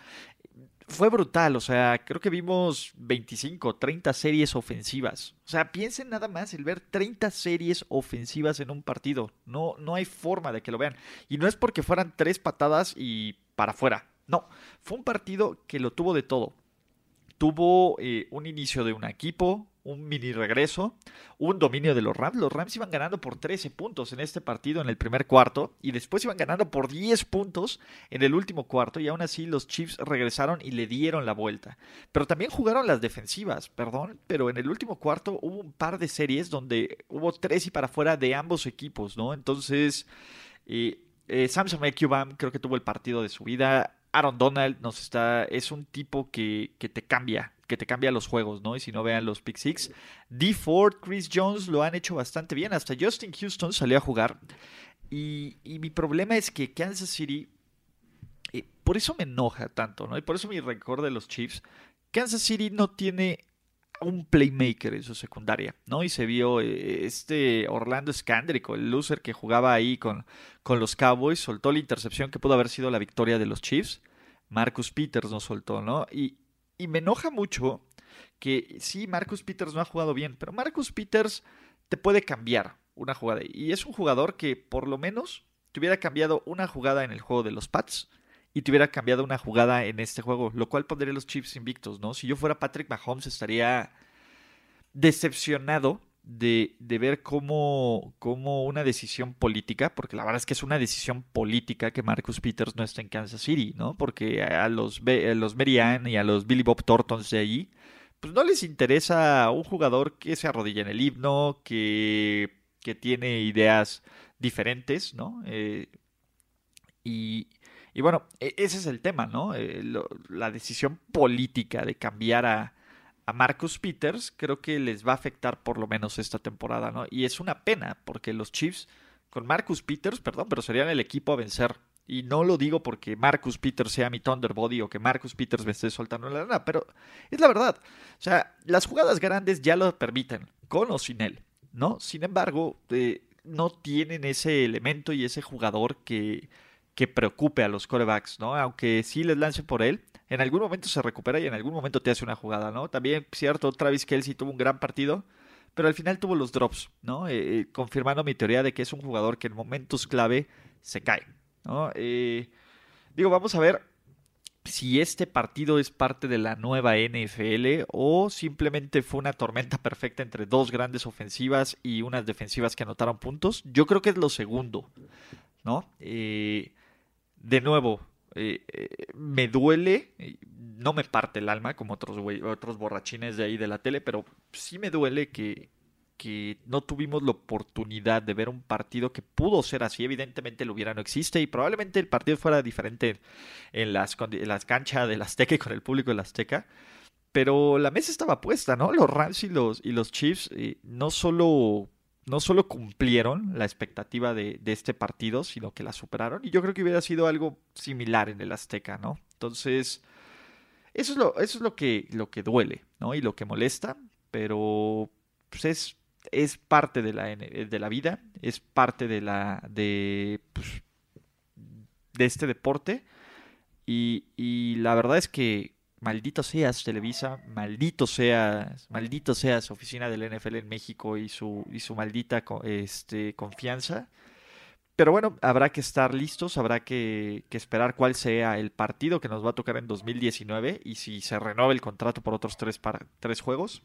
fue brutal, o sea, creo que vimos 25, 30 series ofensivas. O sea, piensen nada más el ver 30 series ofensivas en un partido. No, no hay forma de que lo vean. Y no es porque fueran tres patadas y para afuera. No, fue un partido que lo tuvo de todo. Tuvo eh, un inicio de un equipo, un mini regreso, un dominio de los Rams. Los Rams iban ganando por 13 puntos en este partido en el primer cuarto y después iban ganando por 10 puntos en el último cuarto y aún así los Chiefs regresaron y le dieron la vuelta. Pero también jugaron las defensivas, perdón, pero en el último cuarto hubo un par de series donde hubo tres y para afuera de ambos equipos, ¿no? Entonces, eh, eh, Ekubam creo que tuvo el partido de su vida. Aaron Donald nos está, es un tipo que, que te cambia, que te cambia los juegos, ¿no? Y si no vean los Pick Six. D. Ford, Chris Jones lo han hecho bastante bien. Hasta Justin Houston salió a jugar. Y, mi problema es que Kansas City, eh, por eso me enoja tanto, ¿no? Y por eso mi récord de los Chiefs, Kansas City no tiene un playmaker en su secundaria, ¿no? Y se vio eh, este Orlando Scandrico, el loser que jugaba ahí con, con los Cowboys, soltó la intercepción que pudo haber sido la victoria de los Chiefs. Marcus Peters no soltó, ¿no? Y, y me enoja mucho que sí, Marcus Peters no ha jugado bien, pero Marcus Peters te puede cambiar una jugada. Y es un jugador que por lo menos te hubiera cambiado una jugada en el juego de los Pats y te hubiera cambiado una jugada en este juego, lo cual pondría los Chiefs invictos, ¿no? Si yo fuera Patrick Mahomes estaría decepcionado de, de ver cómo, cómo, una decisión política, porque la verdad es que es una decisión política que Marcus Peters no está en Kansas City, ¿no? Porque a los, a los Marianne y a los Billy Bob Thorntons de allí, pues no les interesa un jugador que se arrodilla en el himno, que, que tiene ideas diferentes, ¿no? Eh, y, y bueno, e, ese es el tema, ¿no? Eh, la decisión política de cambiar a, a Marcus Peters creo que les va a afectar por lo menos esta temporada, ¿no? Y es una pena porque los Chiefs con Marcus Peters, perdón, pero serían el equipo a vencer. Y no lo digo porque Marcus Peters sea mi Thunderbody o que Marcus Peters me esté soltando la lana, pero es la verdad. O sea, las jugadas grandes ya lo permiten, con o sin él, ¿no? Sin embargo, eh, no tienen ese elemento y ese jugador que que preocupe a los corebacks, ¿no? Aunque sí les lance por él, en algún momento se recupera y en algún momento te hace una jugada, ¿no? También, cierto, Travis Kelsey tuvo un gran partido, pero al final tuvo los drops, ¿no? Eh, eh, confirmando mi teoría de que es un jugador que en momentos clave se cae, ¿no? Eh, digo, vamos a ver si este partido es parte de la nueva NFL o simplemente fue una tormenta perfecta entre dos grandes ofensivas y unas defensivas que anotaron puntos. Yo creo que es lo segundo, ¿no? De nuevo, eh, eh, me duele, no me parte el alma como otros, otros borrachines de ahí de la tele, pero sí me duele que, que no tuvimos la oportunidad de ver un partido que pudo ser así. Evidentemente el hubiera no existe y probablemente el partido fuera diferente en las, en las canchas del Azteca y con el público del Azteca. Pero la mesa estaba puesta, ¿no? Los Rams y los, y los Chiefs eh, no solo no solo cumplieron la expectativa de, este partido, sino que la superaron. Y yo creo que hubiera sido algo similar en el Azteca, ¿no? Entonces, eso es lo, eso es lo, que, lo que duele, ¿no? Y lo que molesta, pero pues es, es parte de la, de la vida, es parte de la de, pues, de este deporte. Y, y la verdad es que maldito seas Televisa, maldito seas, maldito seas oficina del NFL en México y su, y su maldita este, confianza. Pero bueno, habrá que estar listos, habrá que, esperar cuál sea el partido que nos va a tocar en 2019 y si se renueva el contrato por otros tres, tres juegos.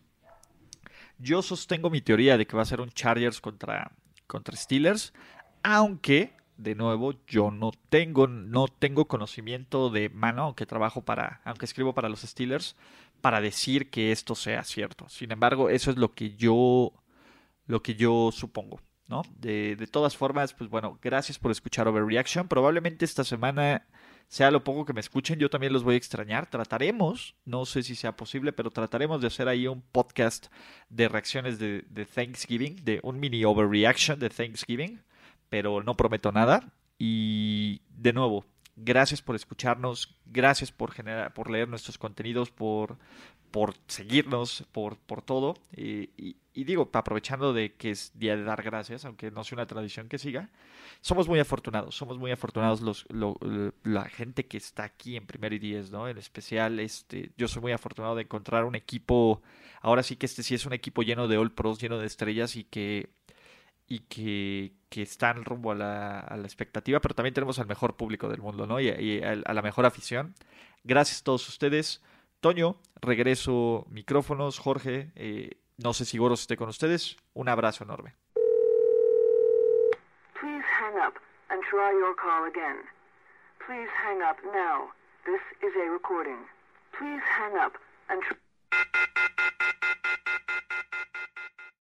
Yo sostengo mi teoría de que va a ser un Chargers contra, contra Steelers, aunque de nuevo, yo no tengo, no tengo conocimiento de mano, aunque trabajo para, aunque escribo para los Steelers, para decir que esto sea cierto. Sin embargo, eso es lo que yo, lo que yo supongo, ¿no? De, de todas formas, pues bueno, gracias por escuchar Overreaction. Probablemente esta semana sea lo poco que me escuchen, yo también los voy a extrañar. Trataremos, no sé si sea posible, pero trataremos de hacer ahí un podcast de reacciones de, de Thanksgiving, de un mini overreaction de Thanksgiving pero no prometo nada. Y de nuevo, gracias por escucharnos, gracias por, generar, por leer nuestros contenidos, por, por seguirnos, por, por todo. Y, digo, aprovechando de que es día de dar gracias, aunque no sea una tradición que siga, somos muy afortunados, somos muy afortunados los, la gente que está aquí en Primer y Diez, ¿no? En especial, este, yo soy muy afortunado de encontrar un equipo, ahora sí que este sí es un equipo lleno de All Pros, lleno de estrellas y que y que, que están rumbo a la, expectativa, pero también tenemos al mejor público del mundo, ¿no? Y, a, la mejor afición. Gracias a todos ustedes Toño, regreso micrófonos, Jorge, eh, no sé si Goros esté con ustedes. Un abrazo enorme. Please hang up and try your call again. Please hang up now. This is a recording. Please hang up and